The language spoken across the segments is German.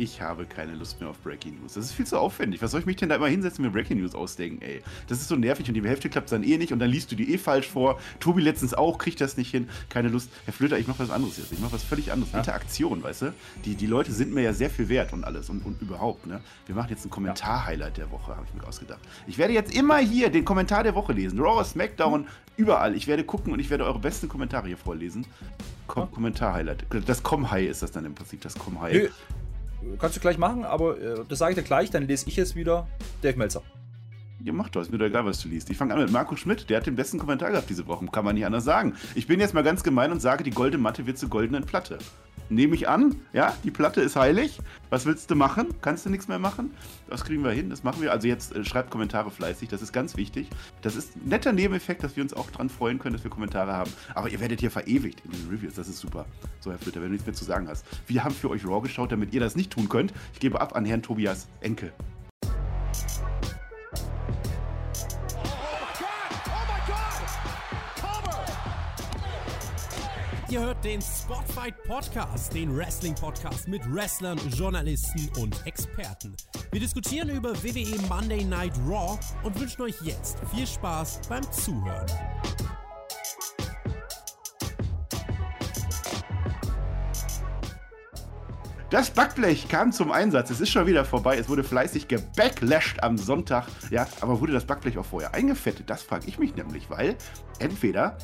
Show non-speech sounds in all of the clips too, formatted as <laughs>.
Ich habe keine Lust mehr auf Breaking News. Das ist viel zu aufwendig. Was soll ich mich denn da immer hinsetzen und mir Breaking News ausdenken, ey? Das ist so nervig und die Hälfte klappt dann eh nicht und dann liest du die eh falsch vor. Tobi letztens auch, kriegt das nicht hin. Keine Lust. Herr Flöter, ich mach was anderes jetzt. Ich mach was völlig anderes. Ja. Interaktion, weißt du? Die, die Leute sind mir ja sehr viel wert und alles und, und überhaupt, ne? Wir machen jetzt ein Kommentar-Highlight der Woche, habe ich mir ausgedacht. Ich werde jetzt immer hier den Kommentar der Woche lesen. Raw, SmackDown, überall. Ich werde gucken und ich werde eure besten Kommentare hier vorlesen. Kom. Kommentar-Highlight. Das Com-High ist das dann im Prinzip, das Com-High. Kannst du gleich machen, aber äh, das sage ich dir gleich, dann lese ich es wieder. Dave Melzer. Ja, mach doch, ist mir doch egal, was du liest. Ich fange an mit Marco Schmidt, der hat den besten Kommentar gehabt diese Woche, kann man nicht anders sagen. Ich bin jetzt mal ganz gemein und sage, die goldene Matte wird zur goldenen Platte. Nehme ich an, ja, die Platte ist heilig. Was willst du machen? Kannst du nichts mehr machen? Das kriegen wir hin, das machen wir. Also jetzt äh, schreibt Kommentare fleißig, das ist ganz wichtig. Das ist ein netter Nebeneffekt, dass wir uns auch dran freuen können, dass wir Kommentare haben. Aber ihr werdet hier verewigt in den Reviews, das ist super. So, Herr Flitter, wenn du nichts mehr zu sagen hast. Wir haben für euch Raw geschaut, damit ihr das nicht tun könnt. Ich gebe ab an Herrn Tobias Enke. Ihr hört den Spotfight Podcast, den Wrestling Podcast mit Wrestlern, Journalisten und Experten. Wir diskutieren über WWE Monday Night Raw und wünschen euch jetzt viel Spaß beim Zuhören. Das Backblech kam zum Einsatz. Es ist schon wieder vorbei. Es wurde fleißig gebacklashed am Sonntag. Ja, aber wurde das Backblech auch vorher eingefettet? Das frage ich mich nämlich, weil entweder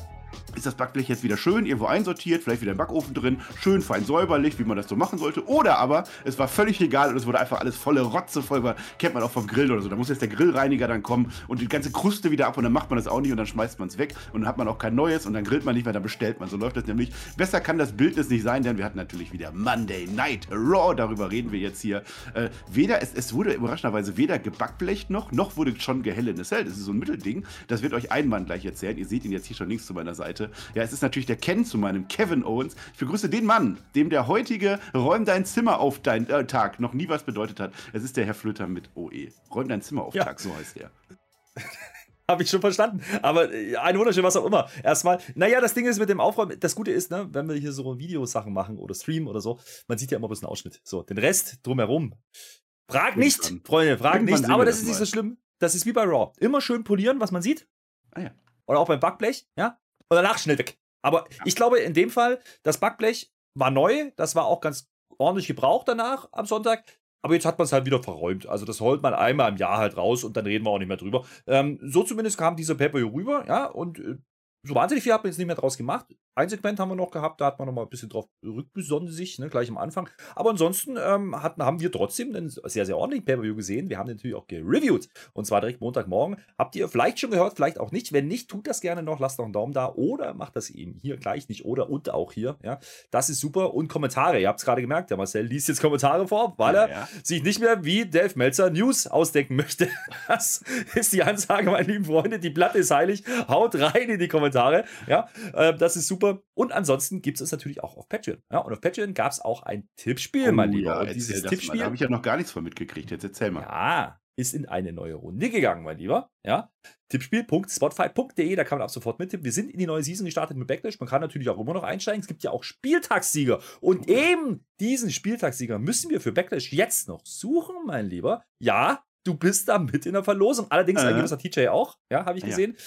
ist das Backblech jetzt wieder schön irgendwo einsortiert, vielleicht wieder im Backofen drin, schön fein säuberlich, wie man das so machen sollte. Oder aber es war völlig egal und es wurde einfach alles volle Rotze voll, kennt man auch vom Grill oder so. Da muss jetzt der Grillreiniger dann kommen und die ganze Kruste wieder ab und dann macht man das auch nicht und dann schmeißt man es weg und dann hat man auch kein neues und dann grillt man nicht mehr, dann bestellt man. So läuft das nämlich. Besser kann das Bildnis nicht sein, denn wir hatten natürlich wieder Monday Night Raw, darüber reden wir jetzt hier. Äh, weder, es, es wurde überraschenderweise weder gebackblecht noch, noch wurde schon gehell in Das ist so ein Mittelding. Das wird euch ein Mann gleich erzählen. Ihr seht ihn jetzt hier schon links zu meiner Seite. Seite. Ja, es ist natürlich der Ken zu meinem Kevin Owens. Ich begrüße den Mann, dem der heutige Räum dein Zimmer auf dein äh, Tag noch nie was bedeutet hat. Es ist der Herr Flöter mit OE. Räum dein Zimmer auf ja. Tag, so heißt er. <laughs> Habe ich schon verstanden. Aber äh, ein wunderschön, was auch immer. Erstmal, naja, das Ding ist mit dem Aufräumen, das Gute ist, ne, wenn wir hier so Videosachen machen oder streamen oder so, man sieht ja immer bloß einen Ausschnitt. So, den Rest drumherum. Frag nicht, Freunde, frag Irgendwann nicht, aber das, das ist nicht so schlimm. Das ist wie bei Raw. Immer schön polieren, was man sieht. Ah ja. Oder auch beim Backblech, ja und danach schnell weg. Aber ja. ich glaube, in dem Fall, das Backblech war neu, das war auch ganz ordentlich gebraucht danach am Sonntag. Aber jetzt hat man es halt wieder verräumt. Also das holt man einmal im Jahr halt raus und dann reden wir auch nicht mehr drüber. Ähm, so zumindest kam dieser Pepper rüber, ja, und äh, so wahnsinnig viel hat man jetzt nicht mehr draus gemacht. Ein Segment haben wir noch gehabt, da hat man noch mal ein bisschen drauf rückbesonnen sich, ne, gleich am Anfang. Aber ansonsten ähm, hatten, haben wir trotzdem einen sehr, sehr ordentlichen Pay-Per-View gesehen. Wir haben den natürlich auch gereviewt. Und zwar direkt Montagmorgen. Habt ihr vielleicht schon gehört, vielleicht auch nicht. Wenn nicht, tut das gerne noch, lasst noch einen Daumen da oder macht das eben hier gleich nicht oder und auch hier. Ja, das ist super. Und Kommentare, ihr habt es gerade gemerkt, der Marcel liest jetzt Kommentare vor, weil er ja. sich nicht mehr wie Dave Meltzer News ausdenken möchte. <laughs> Das ist die Ansage, meine lieben Freunde. Die Platte ist heilig. Haut rein in die Kommentare. Ja, äh, das ist super super. Und ansonsten gibt es es natürlich auch auf Patreon. Ja, und auf Patreon gab es auch ein Tippspiel, oh, mein Lieber. Ja, dieses Tippspiel. Da habe ich ja noch gar nichts von mitgekriegt. Jetzt erzähl mal. Ja, ist in eine neue Runde gegangen, mein Lieber. Ja, Tippspiel.spotfight.de, da kann man ab sofort mittippen. Wir sind in die neue Season gestartet mit Backlash. Man kann natürlich auch immer noch einsteigen. Es gibt ja auch Spieltagssieger. Und eben diesen Spieltagssieger müssen wir für Backlash jetzt noch suchen, mein Lieber. Ja, du bist da mit in der Verlosung. Allerdings äh. ein gewisser TJ auch, ja, habe ich gesehen.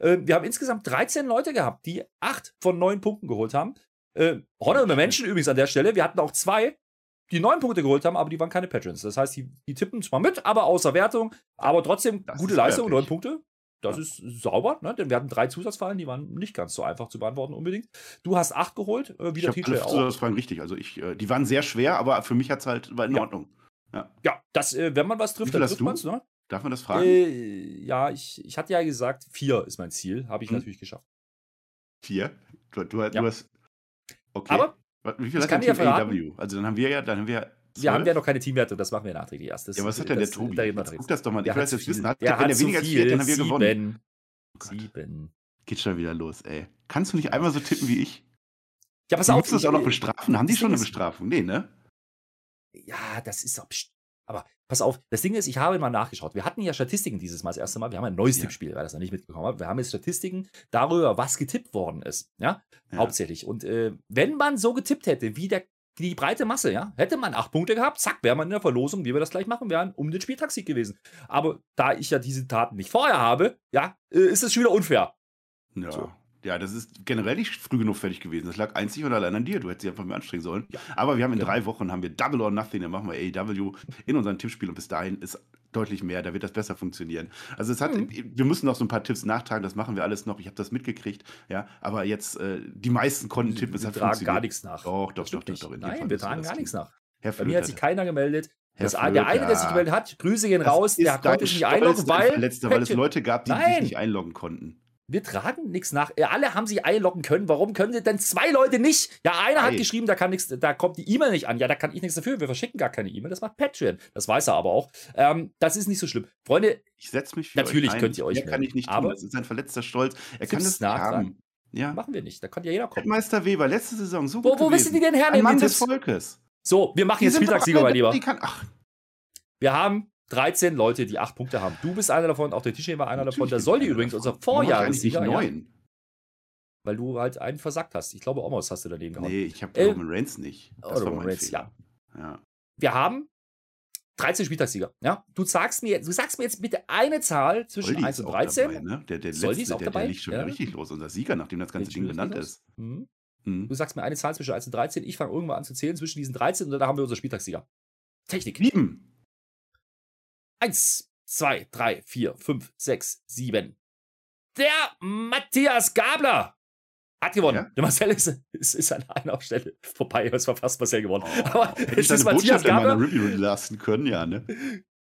Ja. Äh, wir haben insgesamt 13 Leute gehabt, die 8 von 9 Punkten geholt haben. Äh, Honorable Menschen übrigens an der Stelle. Wir hatten auch zwei, die 9 Punkte geholt haben, aber die waren keine Patrons. Das heißt, die, die tippen zwar mit, aber außer Wertung. Aber trotzdem das gute Leistung, 9 Punkte. Das ja. ist sauber, ne? denn wir hatten drei Zusatzfallen, die waren nicht ganz so einfach zu beantworten unbedingt. Du hast acht geholt, äh, wie der TJ auch. Zusatzfallen richtig. Also ich, äh, die waren sehr schwer, aber für mich hat es halt war in ja. Ordnung. Ja, ja das, äh, wenn man was trifft, dann trifft man es, ne? Darf man das fragen? Äh, ja, ich, ich hatte ja gesagt, vier ist mein Ziel. Habe ich hm. natürlich geschafft. Vier? Du, du, ja. du hast. Okay. Aber wie viel hat der Team AEW? Also dann haben wir ja, dann haben wir. 12? Wir haben ja noch keine Teamwerte, das machen wir nachträglich erst. Das, ja, was hat denn der Tobi? Da jetzt guck das doch mal. Der ich will das jetzt wissen. Hat, der, wenn er weniger als vier, dann haben wir Sieben. gewonnen. Oh Sieben. Geht schon wieder los, ey. Kannst du nicht einmal so tippen wie ich? Ja, pass auf. Musst du das auch noch bestrafen? Haben die schon eine Bestrafung? Nee, ne? Ja, das ist auch. Aber pass auf, das Ding ist, ich habe mal nachgeschaut. Wir hatten ja Statistiken dieses Mal das erste Mal. Wir haben ein neues ja. Tippspiel, weil das noch nicht mitbekommen hat. Wir haben jetzt Statistiken darüber, was getippt worden ist. Ja, ja. hauptsächlich. Und äh, wenn man so getippt hätte, wie der die breite Masse, ja. Hätte man acht Punkte gehabt, zack, wäre man in der Verlosung, wie wir das gleich machen wären, um den Spieltagssieg gewesen. Aber da ich ja diese Taten nicht vorher habe, ja, äh, ist es schon wieder unfair. Ja. So. Ja, das ist generell nicht früh genug fertig gewesen. Das lag einzig und allein an dir. Du hättest dich einfach mehr anstrengen sollen. Ja. Aber wir haben in Ja. drei Wochen haben wir Double or Nothing, dann machen wir AEW in unseren Tippspiel und bis dahin ist deutlich mehr, da wird das besser funktionieren. Also es hat, Mhm. wir müssen noch so ein paar Tipps nachtragen, das machen wir alles noch. Ich habe das mitgekriegt, ja. Aber jetzt, äh, die meisten konnten tippen, es wir hat tragen funktioniert. gar nichts nach. Doch, doch, doch, doch, doch, Nein, Fall wir tragen gar nichts nach. Herr Bei mir hat sich Flöter, keiner gemeldet. Das, der eine, der sich Flöter. gemeldet hat, Grüße gehen das raus, der konnte sich nicht einloggen, weil. <laughs> Verletzter, weil es Leute gab, die Nein. sich nicht einloggen konnten. Wir tragen nichts nach. Alle haben sich einloggen können. Warum können sie denn zwei Leute nicht? Ja, einer hat Ei. geschrieben, da kann nichts, da kommt die E-Mail nicht an. Ja, da kann ich nichts dafür. Wir verschicken gar keine E-Mail. Das macht Patreon. Das weiß er aber auch. Ähm, das ist nicht so schlimm. Freunde, Ich setze mich für Natürlich euch könnt ihr euch Mehr kann ich nicht aber tun. Das ist ein verletzter Stolz. Er kann das nicht haben. Ja. machen wir nicht. Da kann ja jeder kommen. Meister Weber, letzte Saison so Wo- gut wo willst du die denn hernehmen, Ein Mann des? Volkes. So, wir machen Die jetzt Spieltagssieger, mein Lieber. Kann, ach, Wir haben 13 Leute, die 8 Punkte haben. Du bist einer davon, auch der Tischnehmer war einer davon. natürlich Der Soldi ich einer übrigens, davon. unser ich Vorjahressieger, nicht ja, neun? weil du halt einen versagt hast. Ich glaube, Omos hast du daneben gehauen. Nee, ich habe Äh, Roman Reigns nicht. Das oh, war Roman mein Reigns, Fehler. Ja. Wir haben 13 Spieltagssieger. Ja? Du, sagst mir, du sagst mir jetzt bitte eine Zahl zwischen Soldi 1 ist und auch 13. Dabei, ne? Der, der Soldi letzte, ist auch der, dabei, der liegt schon ja. richtig los. Unser Sieger, nachdem das ganze Ding benannt ist. Mhm. Hm. Du sagst mir eine Zahl zwischen 1 und 13. Ich fange irgendwann an zu zählen zwischen diesen 13 und dann haben wir unser Spieltagssieger. Technik. Sieben. 1, 2, 3, 4, 5, 6, 7. Der Matthias Gabler hat gewonnen. Ja? Der Marcel ist, ist, ist an einer Stelle vorbei. Es war fast Marcel gewonnen. Aber Oh, Hätte ich deine Botschaft in meiner. Review lassen können, ja, ne?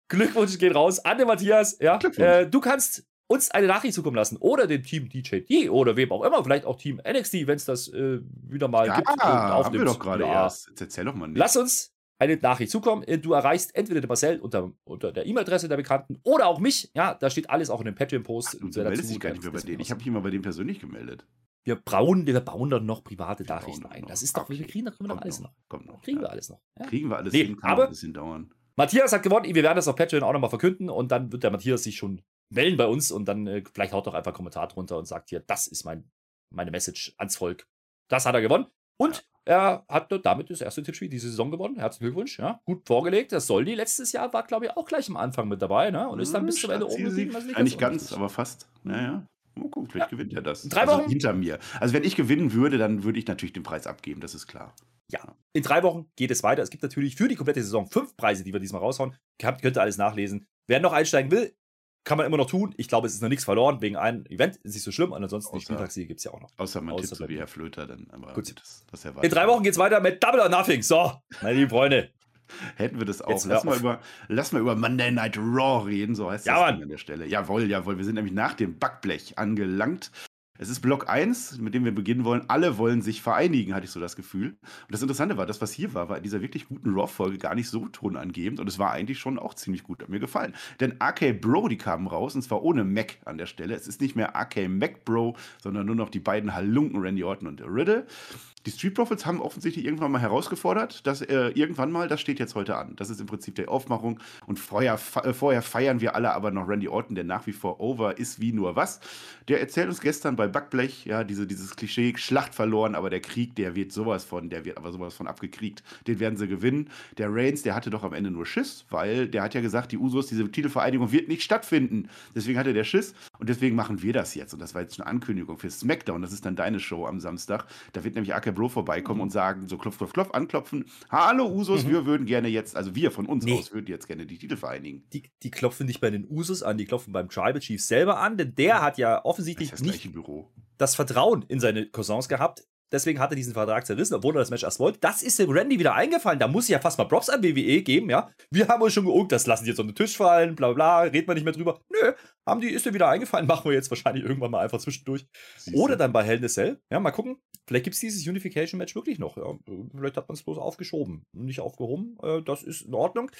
Glückwunsch geht raus an den Matthias. Ja, Glückwunsch. äh, du kannst uns eine Nachricht zukommen lassen oder dem Team DJD oder wem auch immer, vielleicht auch Team NXT, wenn es das äh, wieder mal Ja, gibt. und haben wir doch gerade Ja. erst. Jetzt erzähl doch mal nicht. Lass uns eine Nachricht zukommen. Äh, Du erreichst entweder den Marcel unter, unter der E-Mail-Adresse der Bekannten oder auch mich. Ja, da steht alles auch in dem Patreon-Post. Du, meldest dich gar nicht mehr bei denen. Ich habe mich immer bei denen persönlich gemeldet. wir bauen, wir bauen dann noch private Wir Nachrichten ein. noch. Das ist doch, wir Okay. kriegen, das kriegen wir alles noch. Noch. Kriegen ja. wir alles noch. Ja? Kriegen wir alles Nee, hin, kann aber- ein bisschen dauern. Matthias hat gewonnen. Wir werden das auf Patreon auch nochmal verkünden und dann wird der Matthias sich schon melden bei uns und dann äh, vielleicht haut doch einfach einen Kommentar drunter und sagt hier, das ist mein, meine Message ans Volk. Das hat er gewonnen. Und er hat damit das erste Tippspiel diese Saison gewonnen. Herzlichen Glückwunsch. Ja, gut vorgelegt. Das Soldi letztes Jahr war, glaube ich, auch gleich am Anfang mit dabei ne? und ist dann bis zum Ende oben geblieben. Also Ja, nicht ganz, unwichtig. aber fast. Naja. Mal gucken, vielleicht Ja. gewinnt er das. Drei also Wochen? hinter mir. Also wenn ich gewinnen würde, dann würde ich natürlich den Preis abgeben, das ist klar. In drei Wochen geht es weiter. Es gibt natürlich für die komplette Saison fünf Preise, die wir diesmal raushauen. Habt- Könnt ihr alles nachlesen. Wer noch einsteigen will, kann man immer noch tun. Ich glaube, es ist noch nichts verloren wegen einem Event. Ist nicht so schlimm. Und ansonsten die Außer- Spieltagssiege gibt es ja auch noch. Außer man Außer tippt so wie. Herr Flöter, dann aber Gut. Das, das ja In drei Wochen geht es weiter mit Double or Nothing. So, meine lieben Freunde. Hätten wir das auch. Lass mal, über, lass mal über Monday Night Raw reden, so heißt Ja, das Mann. An der Stelle. Jawohl, jawohl. Wir sind nämlich nach dem Backblech angelangt. Es ist Block 1, mit dem wir beginnen wollen. Alle wollen sich vereinigen, hatte ich so das Gefühl. Und das Interessante war, das, was hier war, war in dieser wirklich guten Raw-Folge gar nicht so tonangebend. Und es war eigentlich schon auch ziemlich gut. Hat mir gefallen. Denn RK Bro, die kamen raus, und zwar ohne Mac an der Stelle. Es ist nicht mehr RK Mac Bro, sondern nur noch die beiden Halunken Randy Orton und Riddle. Die Street Profits haben offensichtlich irgendwann mal herausgefordert, dass äh, irgendwann mal, das steht jetzt heute an. Das ist im Prinzip die Aufmachung. Und vorher, äh, vorher feiern wir alle aber noch Randy Orton, der nach wie vor over ist wie nur was. Der erzählt uns gestern bei Backblech, ja, diese, dieses Klischee, Schlacht verloren, aber der Krieg, der wird sowas von, der wird aber sowas von abgekriegt. Den werden sie gewinnen. Der Reigns, der hatte doch am Ende nur Schiss, weil der hat ja gesagt, die Usos, diese Titelvereinigung wird nicht stattfinden. Deswegen hatte der Schiss und deswegen machen wir das jetzt. Und das war jetzt eine Ankündigung für SmackDown. Das ist dann deine Show am Samstag. Da wird nämlich AK Bro vorbeikommen und sagen, so klopf, klopf, klopf, anklopfen. Hallo Usos, Mhm. wir würden gerne jetzt, also wir von uns Nee. aus würden jetzt gerne die Titel vereinigen. Die, die klopfen nicht bei den Usos an, die klopfen beim Tribal Chief selber an, denn der hat ja offensichtlich das nicht gleiche Büro. das Vertrauen in seine Cousins gehabt. Deswegen hat er diesen Vertrag zerrissen, obwohl er das Match erst wollte. Das ist dem Randy wieder eingefallen. Da muss ich ja fast mal Props an WWE geben, ja. Wir haben uns schon geungt, das lassen die jetzt auf den Tisch fallen, bla bla, reden wir nicht mehr drüber. Nö, haben die, ist dir wieder eingefallen, <laughs> machen wir jetzt wahrscheinlich irgendwann mal einfach zwischendurch. Siehste. Oder dann bei Hell in a Cell. Ja, mal gucken. Vielleicht gibt es dieses Unification-Match wirklich noch. Ja. Vielleicht hat man es bloß aufgeschoben nicht aufgehoben. Äh, das ist in Ordnung.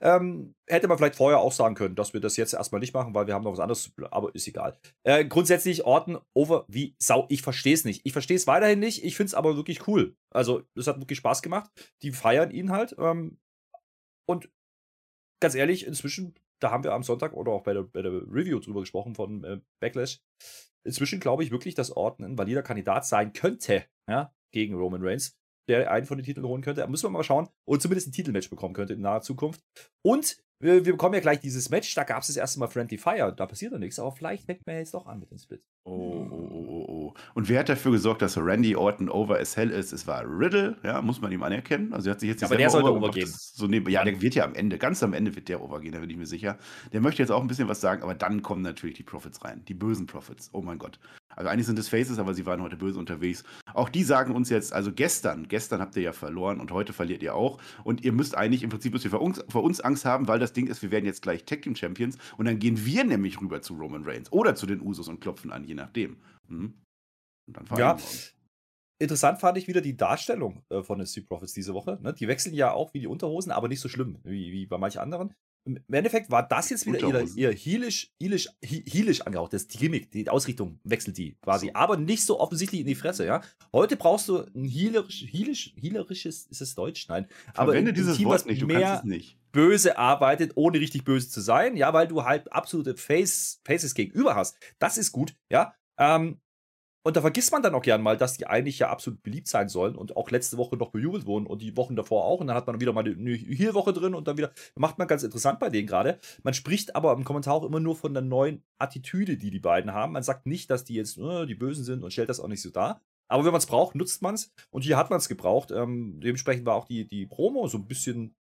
Ähm, hätte man vielleicht vorher auch sagen können, dass wir das jetzt erstmal nicht machen, weil wir haben noch was anderes aber ist egal. Äh, grundsätzlich Orten over wie Sau. Ich verstehe es nicht. Ich verstehe es weiterhin nicht. Ich finde es aber wirklich cool. Also, es hat wirklich Spaß gemacht. Die feiern ihn halt. Ähm, und ganz ehrlich, inzwischen, da haben wir am Sonntag oder auch bei der, bei der Review drüber gesprochen von äh, Backlash. Inzwischen glaube ich wirklich, dass Orton ein valider Kandidat sein könnte, ja, gegen Roman Reigns. Der einen von den Titeln holen könnte. Da müssen wir mal schauen. Und zumindest ein Titelmatch bekommen könnte in naher Zukunft. Und wir, wir bekommen ja gleich dieses Match. Da gab es das erste Mal Friendly Fire. Da passiert ja nichts. Aber vielleicht fängt man jetzt doch an mit dem Split. Oh, oh, oh, oh, oh. Und wer hat dafür gesorgt, dass Randy Orton over as hell ist? Es war Riddle, ja, muss man ihm anerkennen. Also er hat sich jetzt ja, aber der sollte overgehen. So neben, ja, der wird ja am Ende, ganz am Ende wird der overgehen, da bin ich mir sicher. Der möchte jetzt auch ein bisschen was sagen, aber dann kommen natürlich die Profits rein. Die bösen Profits. Oh mein Gott. Also eigentlich sind es Faces, aber sie waren heute böse unterwegs. Auch die sagen uns jetzt, also gestern, gestern habt ihr ja verloren und heute verliert ihr auch. Und ihr müsst eigentlich im Prinzip ihr vor uns, vor uns Angst haben, weil das Ding ist, wir werden jetzt gleich Tag Team Champions und dann gehen wir nämlich rüber zu Roman Reigns oder zu den Usos und klopfen an, je nachdem. Mhm. ja. Interessant fand ich wieder die Darstellung äh, von den Street Profits diese Woche. Ne? Die wechseln ja auch wie die Unterhosen, aber nicht so schlimm wie, wie bei manchen anderen. Im Endeffekt war das jetzt wieder ihr, ihr heelisch, heelisch, heelisch angehaucht. Das die Gimmick, die Ausrichtung wechselt die quasi. So. Aber nicht so offensichtlich in die Fresse, ja. Heute brauchst du ein healerisch, heelisch, healerisches, ist es Deutsch? Nein. Aber Verwende dieses Team, Wort nicht, du mehr kannst es nicht. böse arbeitet, ohne richtig böse zu sein, ja, weil du halt absolute Face, Faces gegenüber hast. Das ist gut, ja. Ähm, und da vergisst man dann auch gern mal, dass die eigentlich ja absolut beliebt sein sollen und auch letzte Woche noch bejubelt wurden und die Wochen davor auch. Und dann hat man wieder mal eine Heal-Woche drin und dann wieder. Macht man ganz interessant bei denen gerade. Man spricht aber im Kommentar auch immer nur von der neuen Attitüde, die die beiden haben. Man sagt nicht, dass die jetzt äh, die Bösen sind und stellt das auch nicht so dar. Aber wenn man es braucht, nutzt man es. Und hier hat man es gebraucht. Ähm, dementsprechend war auch die, die Promo so ein bisschen,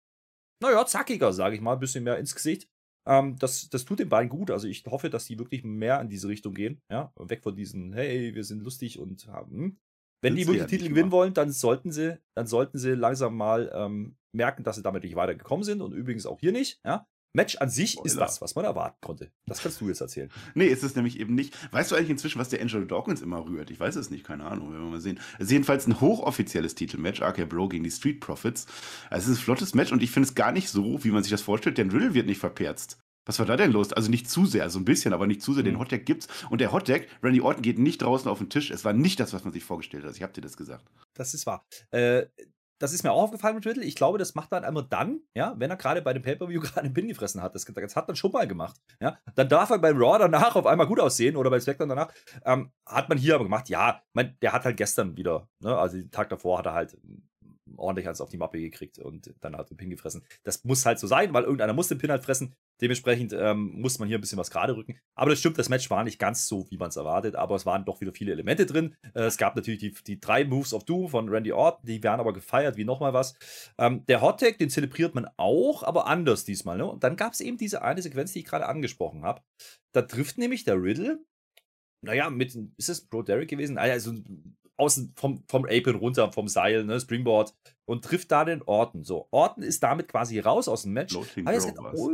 naja, zackiger, sage ich mal, ein bisschen mehr ins Gesicht. Ähm, das, das tut den beiden gut. Also ich hoffe, dass die wirklich mehr in diese Richtung gehen. Ja, weg von diesen, hey, wir sind lustig und haben. Hm. Wenn die wirklich ja Titel gewinnen wollen, dann sollten sie, dann sollten sie langsam mal ähm, merken, dass sie damit nicht weitergekommen sind und übrigens auch hier nicht. Ja, Match an sich Spoiler. ist das, was man erwarten konnte. Das kannst du jetzt erzählen. <laughs> Nee, ist es nämlich eben nicht. Weißt du eigentlich inzwischen, was der Angelo Dawkins immer rührt? Ich weiß es nicht, keine Ahnung, werden wir mal sehen. Es ist jedenfalls ein hochoffizielles Titelmatch, RK Bro gegen die Street Profits. Also es ist ein flottes Match und ich finde es gar nicht so, wie man sich das vorstellt. denn Riddle wird nicht verperzt. Was war da denn los? Also nicht zu sehr, so ein bisschen, aber nicht zu sehr. Den mhm. Hotdeck gibt's. Und der Hotdeck, Randy Orton geht nicht draußen auf den Tisch. Es war nicht das, was man sich vorgestellt hat. Ich habe dir das gesagt. Das ist wahr. Äh, das ist mir auch aufgefallen mit Riddle. Ich glaube, das macht er dann einmal dann, ja, wenn er gerade bei dem Pay-Per-View <laughs> gerade einen Pin gefressen hat. Das, das hat man schon mal gemacht. Ja. Dann darf er beim Raw danach auf einmal gut aussehen oder bei SmackDown danach. Ähm, hat man hier aber gemacht. Ja, mein, der hat halt gestern wieder, ne, also den Tag davor hat er halt ordentlich als auf die Mappe gekriegt und dann hat den Pin gefressen. Das muss halt so sein, weil irgendeiner muss den Pin halt fressen. Dementsprechend ähm, muss man hier ein bisschen was gerade rücken. Aber das stimmt, das Match war nicht ganz so, wie man es erwartet, aber es waren doch wieder viele Elemente drin. Äh, es gab natürlich die, die drei Moves of Doom von Randy Orton, die werden aber gefeiert wie nochmal was. Ähm, der Hot Tag, den zelebriert man auch, aber anders diesmal. Ne? Und dann gab es eben diese eine Sequenz, die ich gerade angesprochen habe. Da trifft nämlich der Riddle naja, mit, ist es Bro Derek gewesen? Also außen vom, vom Apron runter, vom Seil, ne, Springboard und trifft da den Orton. So, Orton ist damit quasi raus aus dem Match. Floating Bro,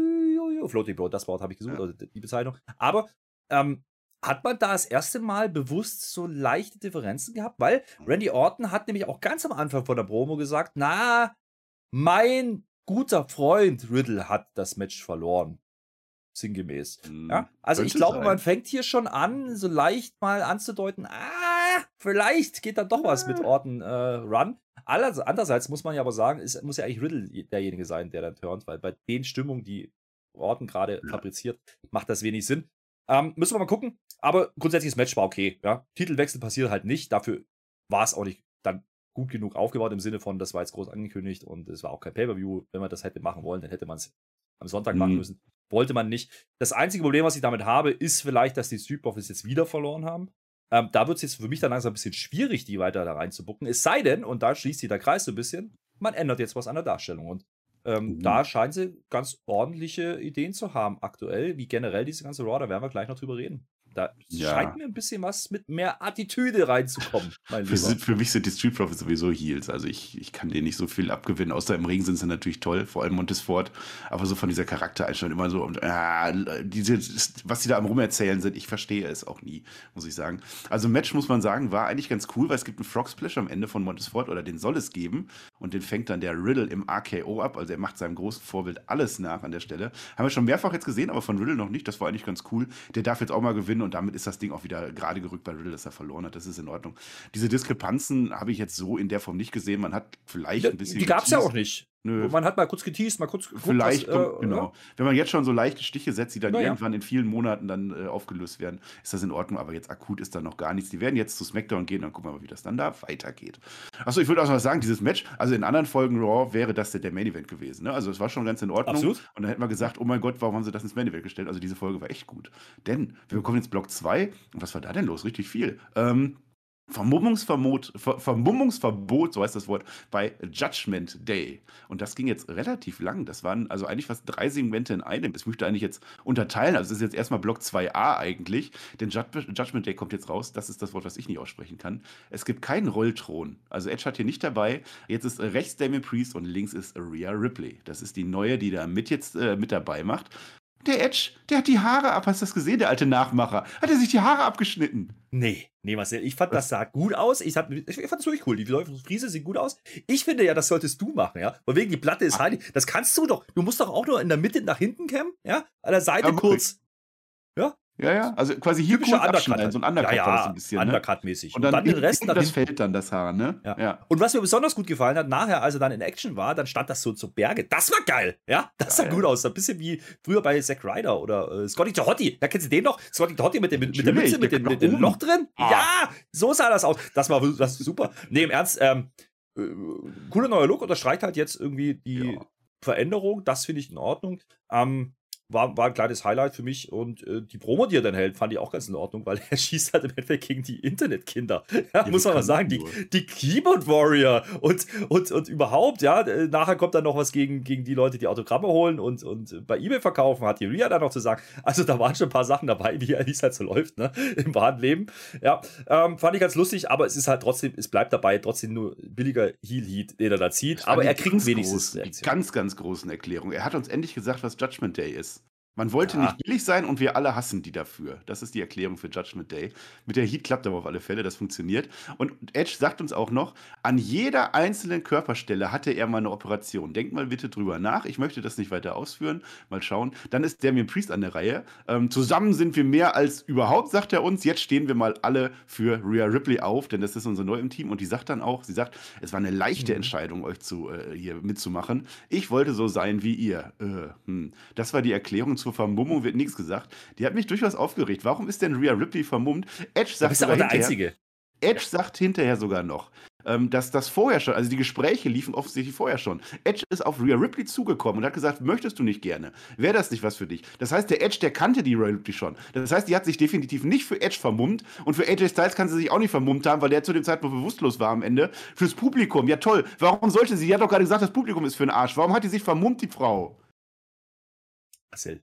Floating Bro, das Wort habe ich gesucht, ja. also die Bezeichnung. Aber ähm, hat man da das erste Mal bewusst so leichte Differenzen gehabt? Weil Randy Orton hat nämlich auch ganz am Anfang von der Promo gesagt, na, mein guter Freund Riddle hat das Match verloren sinngemäß. Hm, ja? Also ich glaube, sein. man fängt hier schon an, so leicht mal anzudeuten, ah, vielleicht geht da doch was mit ah. Orten äh, Run. Andererseits muss man ja aber sagen, es muss ja eigentlich Riddle derjenige sein, der dann turnt, weil bei den Stimmungen, die Orten gerade ja. fabriziert, macht das wenig Sinn. Ähm, müssen wir mal gucken. Aber grundsätzlich das Match war okay. Ja? Titelwechsel passiert halt nicht. Dafür war es auch nicht dann gut genug aufgebaut im Sinne von, das war jetzt groß angekündigt und es war auch kein Pay-Per-View. Wenn man das hätte machen wollen, dann hätte man es am Sonntag mhm. machen müssen. Wollte man nicht. Das einzige Problem, was ich damit habe, ist vielleicht, dass die Street Profits jetzt wieder verloren haben. Ähm, da wird es jetzt für mich dann langsam ein bisschen schwierig, die weiter da reinzubucken. Es sei denn, und da schließt sich der Kreis so ein bisschen, man ändert jetzt was an der Darstellung. Und ähm, mhm. da scheinen sie ganz ordentliche Ideen zu haben aktuell, wie generell diese ganze Raw, da werden wir gleich noch drüber reden. Da ja. scheint mir ein bisschen was mit mehr Attitüde reinzukommen. <laughs> Sind, für, mich sind die Street Profits sowieso Heels. Also ich, ich kann denen nicht so viel abgewinnen. Außer im Ring sind sie natürlich toll, vor allem Montesfort. Aber so von dieser Charaktereinstellung immer so, und, äh, diese, was sie da am Rumerzählen sind, ich verstehe es auch nie, muss ich sagen. Also Match, muss man sagen, war eigentlich ganz cool, weil es gibt einen Frog Splash am Ende von Montesfort oder den soll es geben. Und den fängt dann der Riddle im RKO ab. Also er macht seinem großen Vorbild alles nach an der Stelle. Haben wir schon mehrfach jetzt gesehen, aber von Riddle noch nicht. Das war eigentlich ganz cool. Der darf jetzt auch mal gewinnen und damit ist das Ding auch wieder gerade gerückt bei Riddle, dass er verloren hat. Das ist in Ordnung. Diese Diskrepanzen habe ich jetzt so in der Form nicht gesehen. Man hat vielleicht ein bisschen. Die gab es ja auch nicht. Nö. Man hat mal kurz geteased, mal kurz geguckt, Vielleicht, was, äh, genau. Wenn man jetzt schon so leichte Stiche setzt, die dann ja. irgendwann in vielen Monaten dann äh, aufgelöst werden, ist das in Ordnung. Aber jetzt akut ist da noch gar nichts. Die werden jetzt zu SmackDown gehen, dann gucken wir mal, wie das dann da weitergeht. Achso, ich würde auch noch sagen, dieses Match, also in anderen Folgen Raw wäre das der Main Event gewesen. Ne? Also es war schon ganz in Ordnung. Absolut. Und dann hätten wir gesagt, oh mein Gott, warum haben sie das ins Main Event gestellt? Also diese Folge war echt gut. Denn wir bekommen jetzt Block 2. Und was war da denn los? Richtig viel. Ähm, Vermummungsverbot, Ver Vermummungsverbot, so heißt das Wort, bei Judgment Day. Und das ging jetzt relativ lang. Das waren also eigentlich fast drei Segmente in einem. Das möchte eigentlich jetzt unterteilen. Also es ist jetzt erstmal Block 2a eigentlich. Denn Judgment Day kommt jetzt raus. Das ist das Wort, was ich nicht aussprechen kann. Es gibt keinen Rollthron. Also Edge hat hier nicht dabei. Jetzt ist rechts Damien Priest und links ist Rhea Ripley. Das ist die neue, die da mit jetzt äh, mit dabei macht. Der Edge, der hat die Haare ab. Hast du das gesehen, der alte Nachmacher? Hat er sich die Haare abgeschnitten? Nee, nee, Marcel, ich fand, das sah gut aus. Ich, hab, ich fand das wirklich cool. Die Läufe Friese sehen gut aus. Ich finde ja, das solltest du machen, ja. Weil wegen die Platte ist heilig. Das kannst du doch. Du musst doch auch nur in der Mitte nach hinten kämmen, ja. An der Seite ja, kurz. Ja, ja, also quasi hier kurz abschneiden, so ein Undercut ja, ja, war das ein bisschen. Ne? Undercut-mäßig. Und, dann, und dann den Rest das fällt dann das Haar, ne? Ja. ja. Und was mir besonders gut gefallen hat, nachher, als er dann in Action war, dann stand das so zu Berge. Das war geil, ja? Das sah gut aus. Ein bisschen wie früher bei Zack Ryder oder äh, Scotty Tohotti. Ja, kennst du den noch? Scotty Tohotti mit, dem, mit der Mütze, mit, dem, mit dem Loch drin? Ah. Ja, so sah das aus. Das war das super. Nee, im Ernst, ähm, äh, cooler neuer Look unterstreicht halt jetzt irgendwie die. Veränderung. Das finde ich in Ordnung. Ähm, war, war ein kleines Highlight für mich und äh, die Promo, die er dann hält, fand ich auch ganz in Ordnung, weil <laughs> er schießt halt im Endeffekt gegen die Internetkinder. <laughs> Ja, ja muss man mal sagen, die, die Keyboard Warrior und, und, und überhaupt, ja, äh, nachher kommt dann noch was gegen, gegen die Leute, die Autogramme holen und, und bei Ebay verkaufen, hat die Ria dann noch zu sagen. Also da waren schon ein paar Sachen dabei, wie es halt so läuft, ne, <laughs> im wahren Leben. Ja, ähm, fand ich ganz lustig, aber es ist halt trotzdem, es bleibt dabei, trotzdem nur billiger Heal-Heat, den er da zieht, aber er kriegt wenigstens. Groß, die ganz, ganz großen Erklärungen. Er hat uns endlich gesagt, was Judgment Day ist. Man wollte ja. nicht billig sein und wir alle hassen die dafür. Das ist die Erklärung für Judgment Day. Mit der Heat klappt aber auf alle Fälle, das funktioniert. Und Edge sagt uns auch noch, an jeder einzelnen Körperstelle hatte er mal eine Operation. Denkt mal bitte drüber nach. Ich möchte das nicht weiter ausführen. Mal schauen. Dann ist Damien Priest an der Reihe. Ähm, zusammen sind wir mehr als überhaupt, sagt er uns. Jetzt stehen wir mal alle für Rhea Ripley auf, denn das ist unser neu im Team. Und die sagt dann auch, sie sagt, es war eine leichte mhm. Entscheidung, euch zu, äh, hier mitzumachen. Ich wollte so sein wie ihr. Äh, hm. Das war die Erklärung zu zur Vermummung wird nichts gesagt. Die hat mich durchaus aufgeregt. Warum ist denn Rhea Ripley vermummt? Edge sagt aber der Einzige. Edge sagt hinterher sogar noch, ähm, dass das vorher schon, also die Gespräche liefen offensichtlich vorher schon. Edge ist auf Rhea Ripley zugekommen und hat gesagt, möchtest du nicht gerne? Wäre das nicht was für dich? Das heißt, der Edge, der kannte die Rhea Ripley schon. Das heißt, die hat sich definitiv nicht für Edge vermummt und für AJ Styles kann sie sich auch nicht vermummt haben, weil der zu dem Zeitpunkt bewusstlos war am Ende. Fürs Publikum, ja toll. Warum sollte sie? Sie hat doch gerade gesagt, das Publikum ist für den Arsch. Warum hat die sich vermummt, die Frau? Marcel,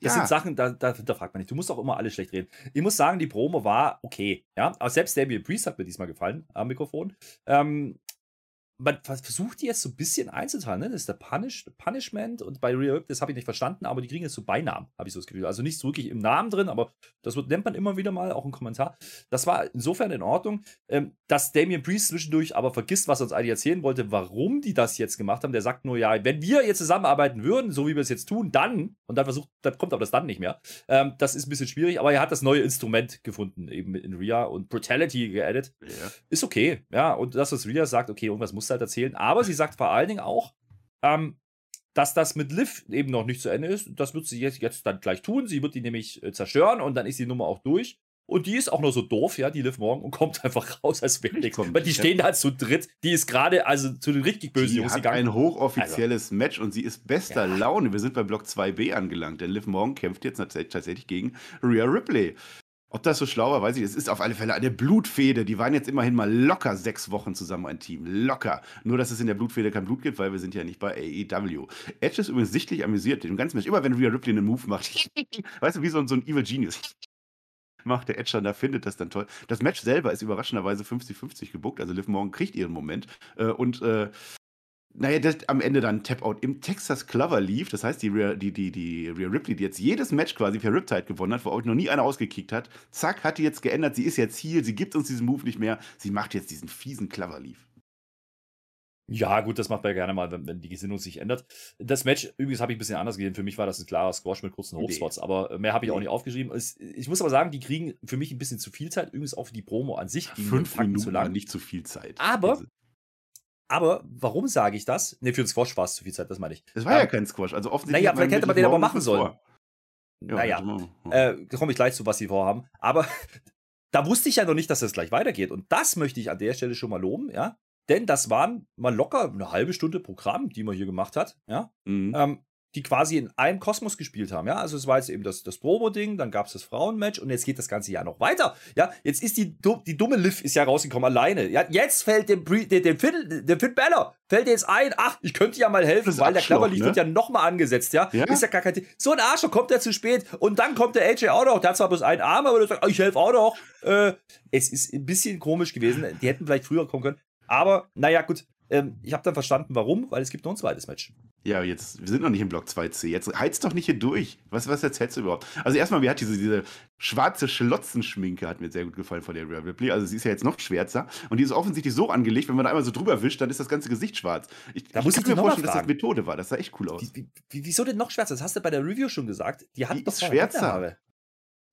das ja. sind Sachen, da, da, da, fragt man nicht. Du musst auch immer alles schlecht reden. Ich muss sagen, die Promo war okay. Ja, aber selbst Damien Priest hat mir diesmal gefallen am Mikrofon. Ähm, man versucht die jetzt so ein bisschen einzuteilen. Ne? Das ist der Punish, Punishment und bei Real das habe ich nicht verstanden, aber die kriegen jetzt so Beinamen, habe ich so das Gefühl. Also nicht so wirklich im Namen drin, aber das wird, nennt man immer wieder mal, auch im Kommentar. Das war insofern in Ordnung, ähm, dass Damien Priest zwischendurch aber vergisst, was er uns eigentlich erzählen wollte, warum die das jetzt gemacht haben. Der sagt nur, ja, wenn wir jetzt zusammenarbeiten würden, so wie wir es jetzt tun, dann, und dann versucht, dann kommt aber das dann nicht mehr. Ähm, das ist ein bisschen schwierig, aber er hat das neue Instrument gefunden, eben in Rhea und Brutality geaddet. Ja. Ist okay, ja, und das, was Rhea sagt, okay, irgendwas muss halt erzählen. Aber sie sagt vor allen Dingen auch, ähm, dass das mit Liv eben noch nicht zu Ende ist. Das wird sie jetzt, jetzt dann gleich tun. Sie wird die nämlich äh, zerstören und dann ist die Nummer auch durch. Und die ist auch noch so doof, ja, die Liv Morgan, und kommt <laughs> einfach raus, als wäre nichts. Weil die stehen da zu dritt. Die ist gerade, also zu den richtig bösen Jungs gegangen. ein hochoffizielles also. Match und sie ist bester ja. Laune. Wir sind bei Block 2b angelangt, denn Liv Morgan kämpft jetzt tatsächlich gegen Rhea Ripley. Ob das so schlau war, weiß ich. Es ist auf alle Fälle eine Blutfede. Die waren jetzt immerhin mal locker sechs Wochen zusammen ein Team. Locker. Nur, dass es in der Blutfede kein Blut gibt, weil wir sind ja nicht bei AEW. Edge ist übrigens sichtlich amüsiert. Den ganzen Match. Immer wenn Rhea Ripley einen Move macht. <laughs> weißt du, wie so, so ein Evil Genius. <laughs> macht der Edge dann da, findet das dann toll. Das Match selber ist überraschenderweise 50-50 gebuckt. Also Liv Morgan kriegt ihren Moment. Äh, und äh, naja, das, am Ende dann Tap-Out im Texas Clover lief. Das heißt, die Rhea, die, die, die Rhea Ripley, die jetzt jedes Match quasi per Riptide gewonnen hat, wo auch noch nie einer ausgekickt hat, zack, hat die jetzt geändert. Sie ist jetzt hier, sie gibt uns diesen Move nicht mehr. Sie macht jetzt diesen fiesen Clover Leaf. Ja, gut, das macht man ja gerne mal, wenn, wenn die Gesinnung sich ändert. Das Match, übrigens, habe ich ein bisschen anders gesehen. Für mich war das ein klarer Squash mit kurzen Hochspots, nee. aber mehr habe ich nee. auch nicht aufgeschrieben. Es, ich muss aber sagen, die kriegen für mich ein bisschen zu viel Zeit. Übrigens auch für die Promo an sich. Fünf Minuten zu lang. nicht zu viel Zeit. Aber Aber warum sage ich das? Ne, für den Squash war es zu viel Zeit, das meine ich. Es war ja kein Squash. Also offensichtlich. Naja, vielleicht hätte man den aber machen sollen. vor. Naja, Äh, da komme ich gleich zu, was sie vorhaben. Aber <laughs> da wusste ich ja noch nicht, dass das gleich weitergeht. Und das möchte ich an der Stelle schon mal loben, ja. Denn das waren mal locker eine halbe Stunde Programm, die man hier gemacht hat, ja. mhm. Ähm, die quasi in einem Kosmos gespielt haben, ja. Also es war jetzt eben das, das Probo-Ding, dann gab es das Frauenmatch und jetzt geht das ganze Jahr noch weiter. Ja, jetzt ist die, die dumme Liv ist ja rausgekommen alleine. Ja, jetzt fällt dem, dem, dem, Finn, dem Finn Balor, fällt jetzt ein, ach, ich könnte ja mal helfen, weil der Klapperlicht ne? wird ja nochmal angesetzt, ja? Ja. Ist ja gar kein Thema. So ein Arschloch kommt er zu spät und dann kommt der AJ auch noch. Der hat zwar bloß einen Arm, aber der sagt, oh, ich helfe auch noch. Äh, es ist ein bisschen komisch gewesen. Die hätten vielleicht früher kommen können. Aber, naja, gut. Ähm, ich habe dann verstanden, warum, weil es gibt noch ein zweites Match. Ja, jetzt, wir sind noch nicht im Block 2c. Jetzt heizt doch nicht hier durch. Was, was erzählst du überhaupt? Also erstmal, mir hat diese, diese schwarze Schlotzenschminke hat mir sehr gut gefallen von der Rhea Ripley. Also sie ist ja jetzt noch schwärzer. Und die ist offensichtlich so angelegt, wenn man da einmal so drüber wischt, dann ist das ganze Gesicht schwarz. Ich, Da ich muss ich mir vorstellen, dass das. Methode war. Das sah echt cool aus. Wie, wie, wie, wieso denn noch schwärzer? Das hast du bei der Review schon gesagt. Die hat Die doch schwärzer. Haare.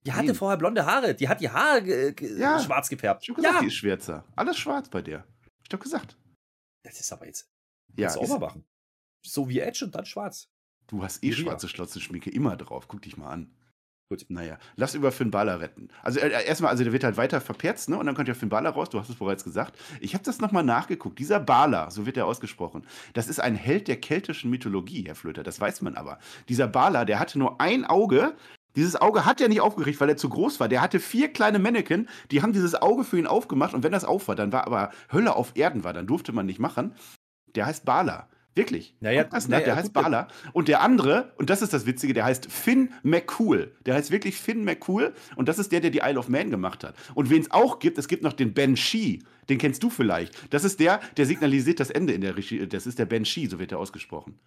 Die hatte Nein. vorher blonde Haare. Die hat die Haare Ja. schwarz gefärbt. Ich hab gesagt, ja, die ist schwärzer. Alles schwarz bei der. Hab ich doch gesagt. Das ist aber jetzt. Ja, Kannst du auch ist, mal machen. So wie Edge und dann schwarz. du hast eh Rhea. schwarze Schlotzenschminke immer drauf. Guck dich mal an. Gut. Naja, lass über Finn Balor retten. Also äh, erstmal, also der wird halt weiter verperzt, ne? Und dann kommt ja Finn Balor raus, du hast es bereits gesagt. Ich habe das nochmal nachgeguckt. Dieser Balor, so wird er ausgesprochen, das ist ein Held der keltischen Mythologie, Herr Flöter, das weiß man aber. Dieser Balor, der hatte nur ein Auge. Dieses Auge hat er nicht aufgerichtet, weil er zu groß war. Der hatte vier kleine Mannequin, die haben dieses Auge für ihn aufgemacht. Und wenn das auf war, dann war aber Hölle auf Erden war, dann durfte man nicht machen. Der heißt Balor. Wirklich. Naja, das naja, der gut, heißt Balor. Und der andere, und das ist das Witzige, der heißt Finn McCool. Der heißt wirklich Finn McCool. Und das ist der, der die Isle of Man gemacht hat. Und wen es auch gibt, es gibt noch den Ben Shee. Den kennst du vielleicht. Das ist der, der signalisiert das Ende in der Regie. Das ist der Ben Shee, so wird er ausgesprochen.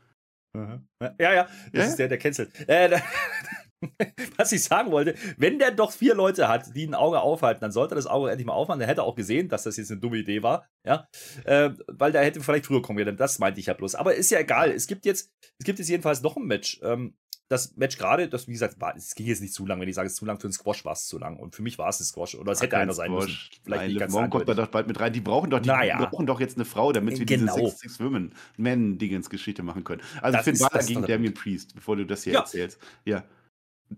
Ja, ja, das Ja? ist der, der cancelt. Äh, <laughs> <laughs> was ich sagen wollte, wenn der doch vier Leute hat, die ein Auge aufhalten, dann sollte das Auge endlich mal aufmachen. Der hätte auch gesehen, dass das jetzt eine dumme Idee war, ja, äh, weil der hätte vielleicht früher kommen können. Das meinte ich ja bloß. Aber ist ja egal. Es gibt jetzt, es gibt jetzt jedenfalls noch ein Match. Ähm, das Match gerade, das wie gesagt, war, es ging jetzt nicht zu lang. Wenn ich sage, es ist zu lang für einen Squash, war es zu lang. Und für mich war es ein Squash. Oder es hätte einer sein müssen. Squash. Vielleicht Nein, nicht ganz Morgan kommt da doch bald mit rein. Die brauchen doch, die Naja. brauchen doch jetzt eine Frau, damit wir Genau. diese Six, Six Women Men Dingens Geschichte machen können. Also Das Finn Balor gegen Damien Priest, bevor du das hier Ja. erzählst. Ja.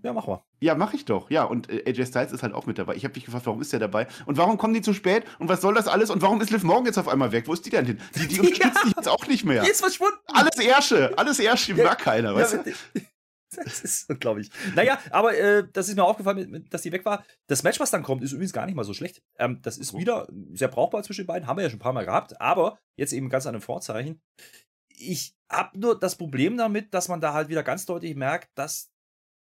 Ja, mach mal. Ja, mache ich doch. Ja, und äh, AJ Styles ist halt auch mit dabei. Ich habe dich gefragt, warum ist der dabei? Und warum kommen die zu spät? Und was soll das alles? Und warum ist Liv Morgan jetzt auf einmal weg? Wo ist die denn hin? Die, die <laughs> unterstützt dich jetzt auch nicht mehr. Die ist verschwunden. Alles Ersche. Alles Ersche mag keiner, weißt Ja, du? <laughs> das ist unglaublich. Naja, aber äh, das ist mir aufgefallen, dass die weg war. Das Match, was dann kommt, ist übrigens gar nicht mal so schlecht. Ähm, das ist wieder sehr brauchbar zwischen den beiden. Haben wir ja schon ein paar Mal gehabt. Aber jetzt eben ganz an einem Vorzeichen. Ich habe nur das Problem damit, dass man da halt wieder ganz deutlich merkt, dass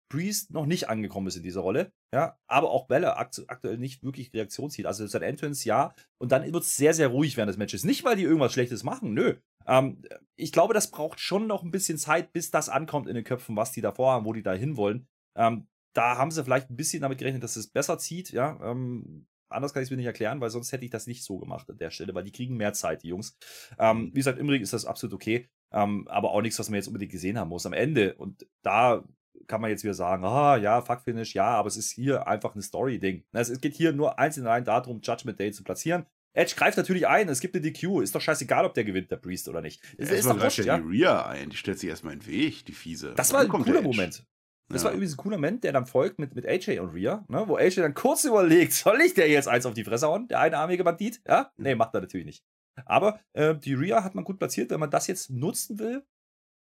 Priest noch nicht angekommen ist in dieser Rolle. Ja, aber auch Bella akt aktuell nicht wirklich Reaktion zieht. Also sein Entrance ja. Und dann wird es sehr, sehr ruhig während des Matches. Nicht, weil die irgendwas Schlechtes machen, nö. Ähm, ich glaube, das braucht schon noch ein bisschen Zeit, bis das ankommt in den Köpfen, was die da vorhaben, wo die da hinwollen. Ähm, da haben sie vielleicht ein bisschen damit gerechnet, dass es besser zieht, ja. Ähm, anders kann ich es mir nicht erklären, weil sonst hätte ich das nicht so gemacht an der Stelle, weil die kriegen mehr Zeit, die Jungs. Ähm, wie gesagt, im Ring ist das absolut okay, ähm, aber auch nichts, was man jetzt unbedingt gesehen haben muss. Am Ende, und da kann man jetzt wieder sagen, ah, ja, Fuck-Finish, ja, aber es ist hier einfach ein Story-Ding. Also, es geht hier nur einzeln allein darum, Judgment Day zu platzieren. Edge greift natürlich ein, es gibt eine DQ, ist doch scheißegal, ob der gewinnt, der Priest oder nicht. Es ist Erstmal greift ja ja. die Rhea ein. Die stellt sich erstmal in den Weg, die fiese. Das war ein cooler. Moment. Das Ja. war übrigens ein cooler Moment, der dann folgt mit, mit AJ und Rhea, ne, wo AJ dann kurz überlegt, soll ich der jetzt eins auf die Fresse hauen, der einarmige Bandit? Ja? Nee, macht er natürlich nicht. Aber äh, die Rhea hat man gut platziert, wenn man das jetzt nutzen will,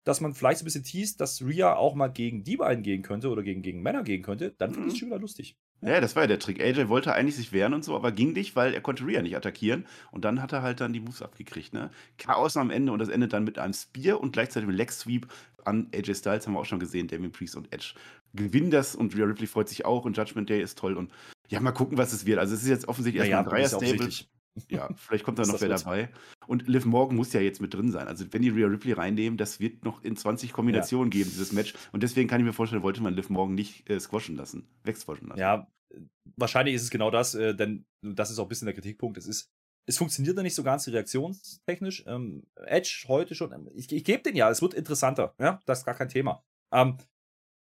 dass man vielleicht so ein bisschen teast, dass Rhea auch mal gegen die beiden gehen könnte oder gegen, gegen Männer gehen könnte, dann finde ich Mhm. es schon wieder lustig. Ja, das war ja der Trick. AJ wollte eigentlich sich wehren und so, aber ging nicht, weil er konnte Rhea nicht attackieren. Und dann hat er halt dann die Moves abgekriegt. Ne? Chaos am Ende und das endet dann mit einem Spear und gleichzeitig mit Leg Sweep an AJ Styles, haben wir auch schon gesehen. Damien Priest und Edge gewinnen das und Rhea Ripley freut sich auch und Judgment Day ist toll. Und ja, mal gucken, was es wird. Also es ist jetzt offensichtlich erstmal ein ja Dreier-Stable. Ja, vielleicht kommt da noch wer dabei. Und Liv Morgan muss ja jetzt mit drin sein. Also, wenn die Rhea Ripley reinnehmen, das wird noch in 20 Kombinationen geben, dieses Match. Und deswegen kann ich mir vorstellen, wollte man Liv Morgan nicht äh, squashen lassen, wegsquashen lassen. Ja, wahrscheinlich ist es genau das, äh, denn das ist auch ein bisschen der Kritikpunkt. Es ist, es funktioniert noch nicht so ganz reaktionstechnisch. Ähm, Edge heute schon, ähm, ich, ich gebe den ja, es wird interessanter, ja, das ist gar kein Thema. Ähm,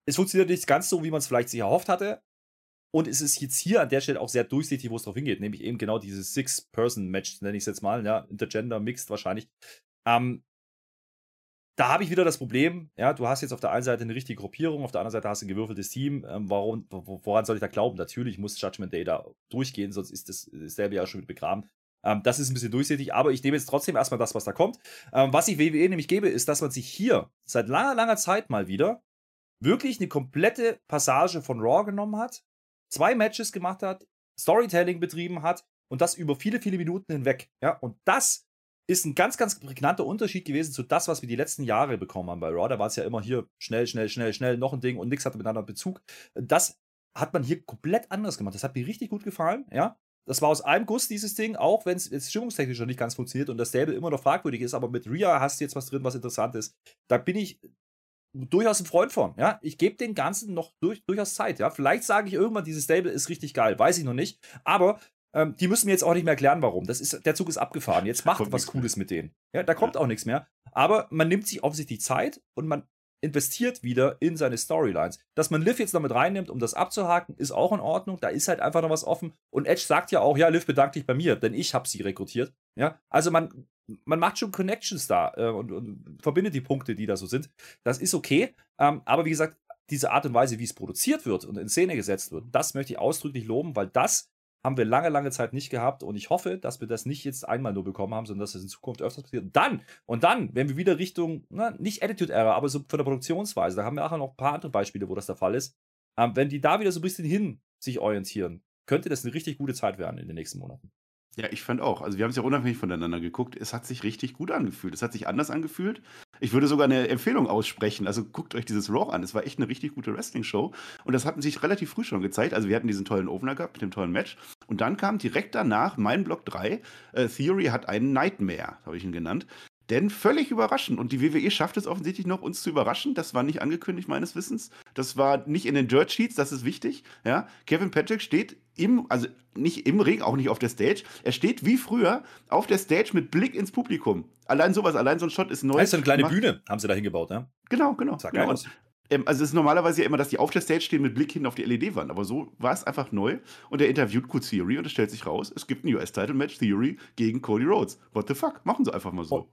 es funktioniert nicht ganz so, wie man es vielleicht sich erhofft hatte, Und es ist jetzt hier an der Stelle auch sehr durchsichtig, wo es drauf hingeht, nämlich eben genau dieses Six-Person-Match, nenne ich es jetzt mal, ja, Intergender, Mixed wahrscheinlich. Ähm, da habe ich wieder das Problem, ja, du hast jetzt auf der einen Seite eine richtige Gruppierung, auf der anderen Seite hast du ein gewürfeltes Team. Ähm, warum, woran soll ich da glauben? Natürlich muss Judgment Day da durchgehen, sonst ist das selbe ja schon mit begraben. Ähm, das ist ein bisschen durchsichtig, aber ich nehme jetzt trotzdem erstmal das, was da kommt. Ähm, was ich WWE nämlich gebe, ist, dass man sich hier seit langer, langer Zeit mal wieder wirklich eine komplette Passage von Raw genommen hat, zwei Matches gemacht hat, Storytelling betrieben hat und das über viele, viele Minuten hinweg. Ja, und das ist ein ganz, ganz prägnanter Unterschied gewesen zu das, was wir die letzten Jahre bekommen haben bei Raw. Da war es ja immer hier schnell, schnell, schnell, schnell, noch ein Ding und nichts hatte miteinander Bezug. Das hat man hier komplett anders gemacht. Das hat mir richtig gut gefallen, ja. Das war aus einem Guss, dieses Ding, auch wenn es jetzt stimmungstechnisch noch nicht ganz funktioniert und das Stable immer noch fragwürdig ist, aber mit Rhea hast du jetzt was drin, was interessant ist. Da bin ich durchaus ein Freund von, ja. Ich gebe den Ganzen noch durch, durchaus Zeit, ja. Vielleicht sage ich irgendwann, dieses Stable ist richtig geil, weiß ich noch nicht. Aber ähm, die müssen mir jetzt auch nicht mehr erklären, warum. Das ist, der Zug ist abgefahren. Jetzt macht was Cooles mehr. mit denen. Ja, da kommt ja. auch nichts mehr. Aber man nimmt sich offensichtlich Zeit und man investiert wieder in seine Storylines. Dass man Liv jetzt noch mit reinnimmt, um das abzuhaken, ist auch in Ordnung. Da ist halt einfach noch was offen. Und Edge sagt ja auch, ja, Liv bedankt dich bei mir, denn ich habe sie rekrutiert. Ja, also man, man macht schon Connections da äh, und, und, verbindet die Punkte, die da so sind. Das ist okay. Ähm, aber wie gesagt, diese Art und Weise, wie es produziert wird und in Szene gesetzt wird, das möchte ich ausdrücklich loben, weil das haben wir lange, lange Zeit nicht gehabt und ich hoffe, dass wir das nicht jetzt einmal nur bekommen haben, sondern dass es in Zukunft öfters passiert. Und dann, und dann, wenn wir wieder Richtung, na, nicht Attitude Era, aber so von der Produktionsweise, da haben wir auch noch ein paar andere Beispiele, wo das der Fall ist. Ähm, wenn die da wieder so ein bisschen hin sich orientieren, könnte das eine richtig gute Zeit werden in den nächsten Monaten. Ja, ich fand auch. Also wir haben es ja unabhängig voneinander geguckt. Es hat sich richtig gut angefühlt. Es hat sich anders angefühlt. Ich würde sogar eine Empfehlung aussprechen. Also guckt euch dieses Raw an. Es war echt eine richtig gute Wrestling-Show. Und das hat sich relativ früh schon gezeigt. Also wir hatten diesen tollen Opener gehabt mit dem tollen Match. Und dann kam direkt danach mein Block 3. Äh, Theory hat einen Nightmare, habe ich ihn genannt. Denn völlig überraschend. Und die WWE schafft es offensichtlich noch, uns zu überraschen. Das war nicht angekündigt, meines Wissens. Das war nicht in den Dirt Sheets, das ist wichtig. Ja? Kevin Patrick steht im, also nicht im Ring, auch nicht auf der Stage. Er steht wie früher auf der Stage mit Blick ins Publikum. Allein sowas, allein so ein Shot ist neu. Das ist eine kleine gemacht. Bühne, haben sie da hingebaut, ja? Genau, genau. Sag genau. Und, ähm, also es ist normalerweise ja immer, dass die auf der Stage stehen mit Blick hin auf die LED-Wand. Aber so war es einfach neu. Und er interviewt Q Theory und es stellt sich raus, es gibt ein US-Title-Match Theory gegen Cody Rhodes. What the fuck? Machen sie einfach mal so.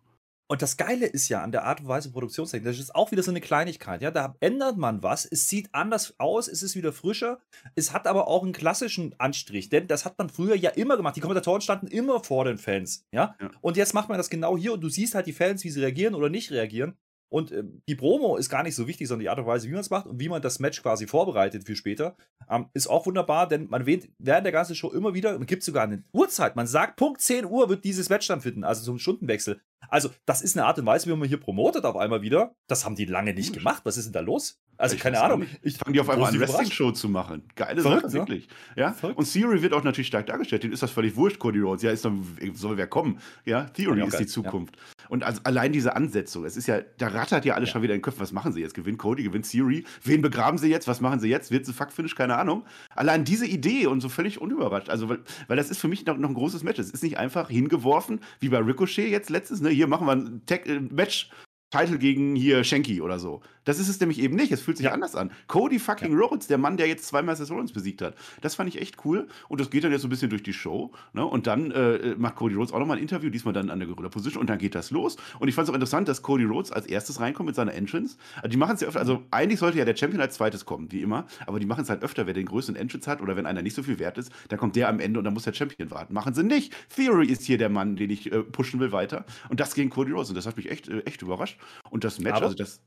Und das Geile ist ja an der Art und Weise Produktionstechnik, das ist auch wieder so eine Kleinigkeit. Ja, da ändert man was, es sieht anders aus, es ist wieder frischer, es hat aber auch einen klassischen Anstrich, denn das hat man früher ja immer gemacht. Die Kommentatoren standen immer vor den Fans, ja? ja. Und jetzt macht man das genau hier und du siehst halt die Fans, wie sie reagieren oder nicht reagieren. Und äh, die Promo ist gar nicht so wichtig, sondern die Art und Weise, wie man es macht und wie man das Match quasi vorbereitet für später, ähm, ist auch wunderbar, denn man wähnt während der ganzen Show immer wieder, man gibt sogar eine Uhrzeit, man sagt, Punkt 10 Uhr wird dieses Match dann finden, also zum Stundenwechsel. Also, das ist eine Art und Weise, wie man hier promotet auf einmal wieder. Das haben die lange nicht gemacht. Was ist denn da los? Also, ich keine Ahnung. Ich fange die auf einmal an, Wrestling-Show zu machen. Geile Verrückt, Sache, ne? wirklich. Ja? Und Theory wird auch natürlich stark dargestellt. Denen ist das völlig wurscht, Cody Rhodes. Ja, ist doch, soll wer kommen? Ja, Theory ist die Zukunft. Ja. Und also allein diese Ansetzung, es ist ja, da rattert ja alles ja. schon wieder in den Köpfen. Was machen sie jetzt? Gewinnt Cody, gewinnt Theory? Wen begraben sie jetzt? Was machen sie jetzt? Wird sie Fuck-Finish? Keine Ahnung. Allein diese Idee und so völlig unüberrascht. Also, weil, weil das ist für mich noch, noch ein großes Match. Es ist nicht einfach hingeworfen, wie bei Ricochet jetzt letztens. Ne? Hier machen wir ein Tag äh, Match Title gegen hier Shanky oder so. Das ist es nämlich eben nicht. Es fühlt sich ja. anders an. Cody fucking ja. Rhodes, der Mann, der jetzt zweimal Seth Rollins besiegt hat. Das fand ich echt cool. Und das geht dann jetzt so ein bisschen durch die Show. Ne? Und dann äh, macht Cody Rhodes auch nochmal ein Interview, diesmal dann an der Gorilla Position. Und dann geht das los. Und ich fand es auch interessant, dass Cody Rhodes als erstes reinkommt mit seiner Entrance. Also die machen es ja öfter. Also eigentlich sollte ja der Champion als zweites kommen, wie immer. Aber die machen es halt öfter, wer den größten Entrance hat oder wenn einer nicht so viel wert ist, dann kommt der am Ende und dann muss der Champion warten. Machen sie nicht. Theory ist hier der Mann, den ich äh, pushen will weiter. Und das gegen Cody Rhodes. Und das hat mich echt, äh, echt überrascht. Und das Match, aber, also das.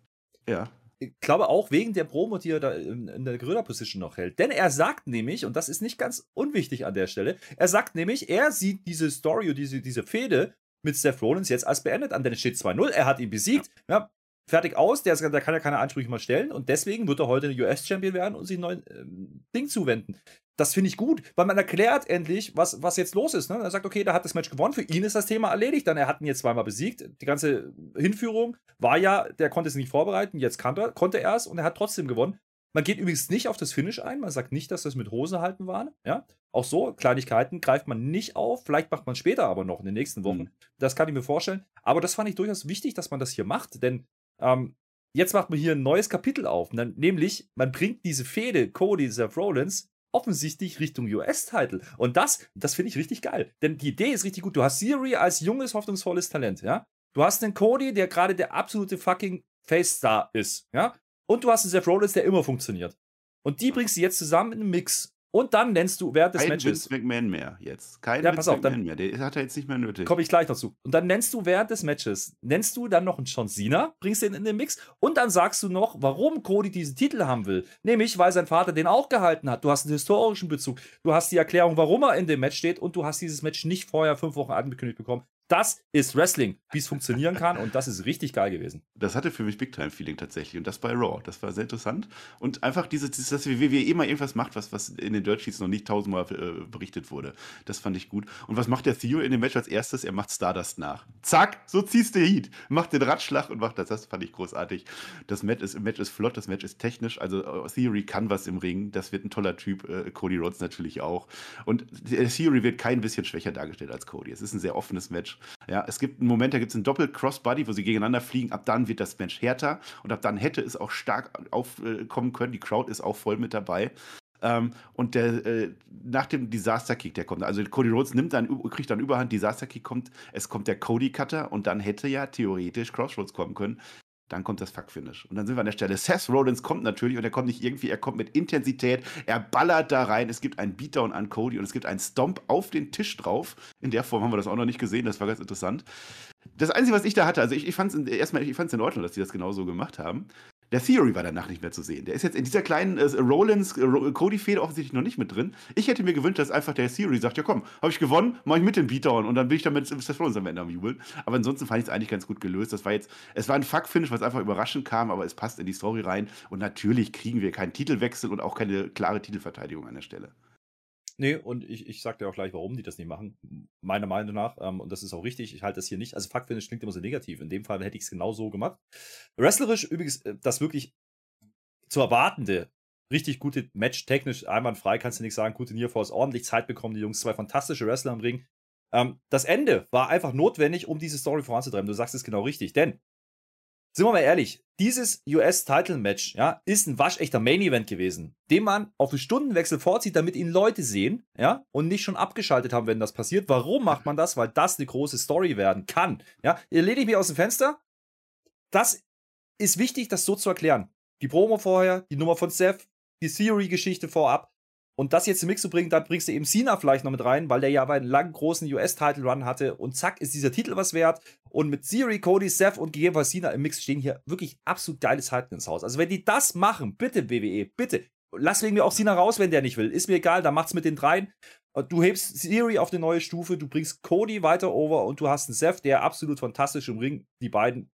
Ja ich glaube auch wegen der Promo, die er da in, der Gorilla-Position noch hält. Denn er sagt nämlich, und das ist nicht ganz unwichtig an der Stelle, er sagt nämlich, er sieht diese Story diese, diese Fehde mit Seth Rollins jetzt als beendet an, denn es steht 2-0, er hat ihn besiegt, ja. ja fertig aus, der, der, kann ja keine Ansprüche mehr stellen und deswegen wird er heute US-Champion werden und sich ein neues ähm, Ding zuwenden das finde ich gut, weil man erklärt endlich, was, was jetzt los ist. Ne? Er sagt, okay, der hat das Match gewonnen, für ihn ist das Thema erledigt, dann er hat ihn jetzt zweimal besiegt. Die ganze Hinführung war ja, der konnte es nicht vorbereiten, jetzt kann er, konnte er es und er hat trotzdem gewonnen. Man geht übrigens nicht auf das Finish ein, man sagt nicht, dass das mit Hose halten war. Ja? Auch so, Kleinigkeiten greift man nicht auf, vielleicht macht man später aber noch in den nächsten Wochen. Mhm. Das kann ich mir vorstellen. Aber das fand ich durchaus wichtig, dass man das hier macht, denn ähm, jetzt macht man hier ein neues Kapitel auf, nämlich man bringt diese Fehde Cody, Seth Rollins offensichtlich Richtung US-Title. Und das, das finde ich richtig geil. Denn die Idee ist richtig gut. Du hast Theory als junges, hoffnungsvolles Talent, ja. Du hast einen Cody, der gerade der absolute fucking Face-Star ist, ja. Und du hast einen Seth Rollins, der immer funktioniert. Und die bringst du jetzt zusammen in einen Mix. Und dann nennst du während des Kein Matches. Vince McMahon mehr jetzt. Kein Ja, Vince pass auf, McMahon mehr. Der hat er jetzt nicht mehr nötig. Komme ich gleich dazu. Und dann nennst du während des Matches, nennst du dann noch einen John Cena, bringst den in den Mix und dann sagst du noch, warum Cody diesen Titel haben will. Nämlich, weil sein Vater den auch gehalten hat. Du hast einen historischen Bezug. Du hast die Erklärung, warum er in dem Match steht und du hast dieses Match nicht vorher fünf Wochen angekündigt bekommen. Das ist Wrestling, wie es funktionieren kann und das ist richtig geil gewesen. Das hatte für mich Big-Time-Feeling tatsächlich. Und das bei Raw. Das war sehr interessant. Und einfach dieses, dieses dass WWE immer irgendwas macht, was, was in den Dirt Sheets noch nicht tausendmal äh, berichtet wurde. Das fand ich gut. Und was macht der Theo in dem Match als erstes? Er macht Stardust nach. Zack, so ziehst du Heat. Macht den Ratschlag und macht das. Das fand ich großartig. Das Match ist, Match ist flott, das Match ist technisch. Also äh, Theory kann was im Ring. Das wird ein toller Typ. Äh, Cody Rhodes natürlich auch. Und Theory wird kein bisschen schwächer dargestellt als Cody. Es ist ein sehr offenes Match. Ja, es gibt einen Moment, da gibt es einen Doppel-Crossbody, wo sie gegeneinander fliegen. Ab dann wird das Match härter und ab dann hätte es auch stark aufkommen können. Die Crowd ist auch voll mit dabei. Ähm, und der, äh, nach dem Disaster-Kick, der kommt, also Cody Rhodes nimmt dann, kriegt dann Überhand, Disaster-Kick kommt, es kommt der Cody-Cutter und dann hätte ja theoretisch Crossroads kommen können. Dann kommt das Fuck-Finish. Und dann sind wir an der Stelle. Seth Rollins kommt natürlich und er kommt nicht irgendwie, er kommt mit Intensität, er ballert da rein. Es gibt einen Beatdown an Cody und es gibt einen Stomp auf den Tisch drauf. In der Form haben wir das auch noch nicht gesehen, das war ganz interessant. Das Einzige, was ich da hatte, also ich, ich fand es erstmal, ich fand es in Ordnung, dass die das genauso gemacht haben. Der Theory war danach nicht mehr zu sehen. Der ist jetzt in dieser kleinen äh, Rollins-Cody-Fehde offensichtlich noch nicht mit drin. Ich hätte mir gewünscht, dass einfach der Theory sagt: Ja, komm, habe ich gewonnen, mache ich mit dem Beatdown und dann bin ich damit Seth Rollins am Ende am Jubeln. Aber ansonsten fand ich es eigentlich ganz gut gelöst. Das war jetzt, es war ein Fuck-Finish, was einfach überraschend kam, aber es passt in die Story rein. Und natürlich kriegen wir keinen Titelwechsel und auch keine klare Titelverteidigung an der Stelle. Nee, und ich, ich sag dir auch gleich, warum die das nicht machen. Meiner Meinung nach, ähm, und das ist auch richtig, ich halte das hier nicht. Also Fuck-Finish klingt immer so negativ. In dem Fall hätte ich es genau so gemacht. Wrestlerisch übrigens, äh, das wirklich zu erwartende, richtig gute Match, technisch einwandfrei, kannst du nicht sagen. Gute Nearforce, ordentlich Zeit bekommen, die Jungs, zwei fantastische Wrestler im Ring. Ähm, das Ende war einfach notwendig, um diese Story voranzutreiben. Du sagst es genau richtig, denn sind wir mal ehrlich, dieses US-Title-Match ja, ist ein waschechter Main-Event gewesen, den man auf den Stundenwechsel vorzieht, damit ihn Leute sehen ja, und nicht schon abgeschaltet haben, wenn das passiert. Warum macht man das? Weil das eine große Story werden kann. Ja, lehne ich mich aus dem Fenster. Das ist wichtig, das so zu erklären. Die Promo vorher, die Nummer von Seth, die Theory-Geschichte vorab. Und das jetzt im Mix zu bringen, dann bringst du eben Cena vielleicht noch mit rein, weil der ja einen langen, großen US-Title-Run hatte. Und zack, ist dieser Titel was wert. Und mit Theory, Cody, Seth und gegebenenfalls Cena im Mix stehen hier wirklich absolut geile Zeiten ins Haus. Also wenn die das machen, bitte WWE, bitte. Lass wegen mir auch Cena raus, wenn der nicht will. Ist mir egal, dann macht's mit den dreien. Du hebst Theory auf eine neue Stufe, du bringst Cody weiter over und du hast einen Seth, der absolut fantastisch im Ring die beiden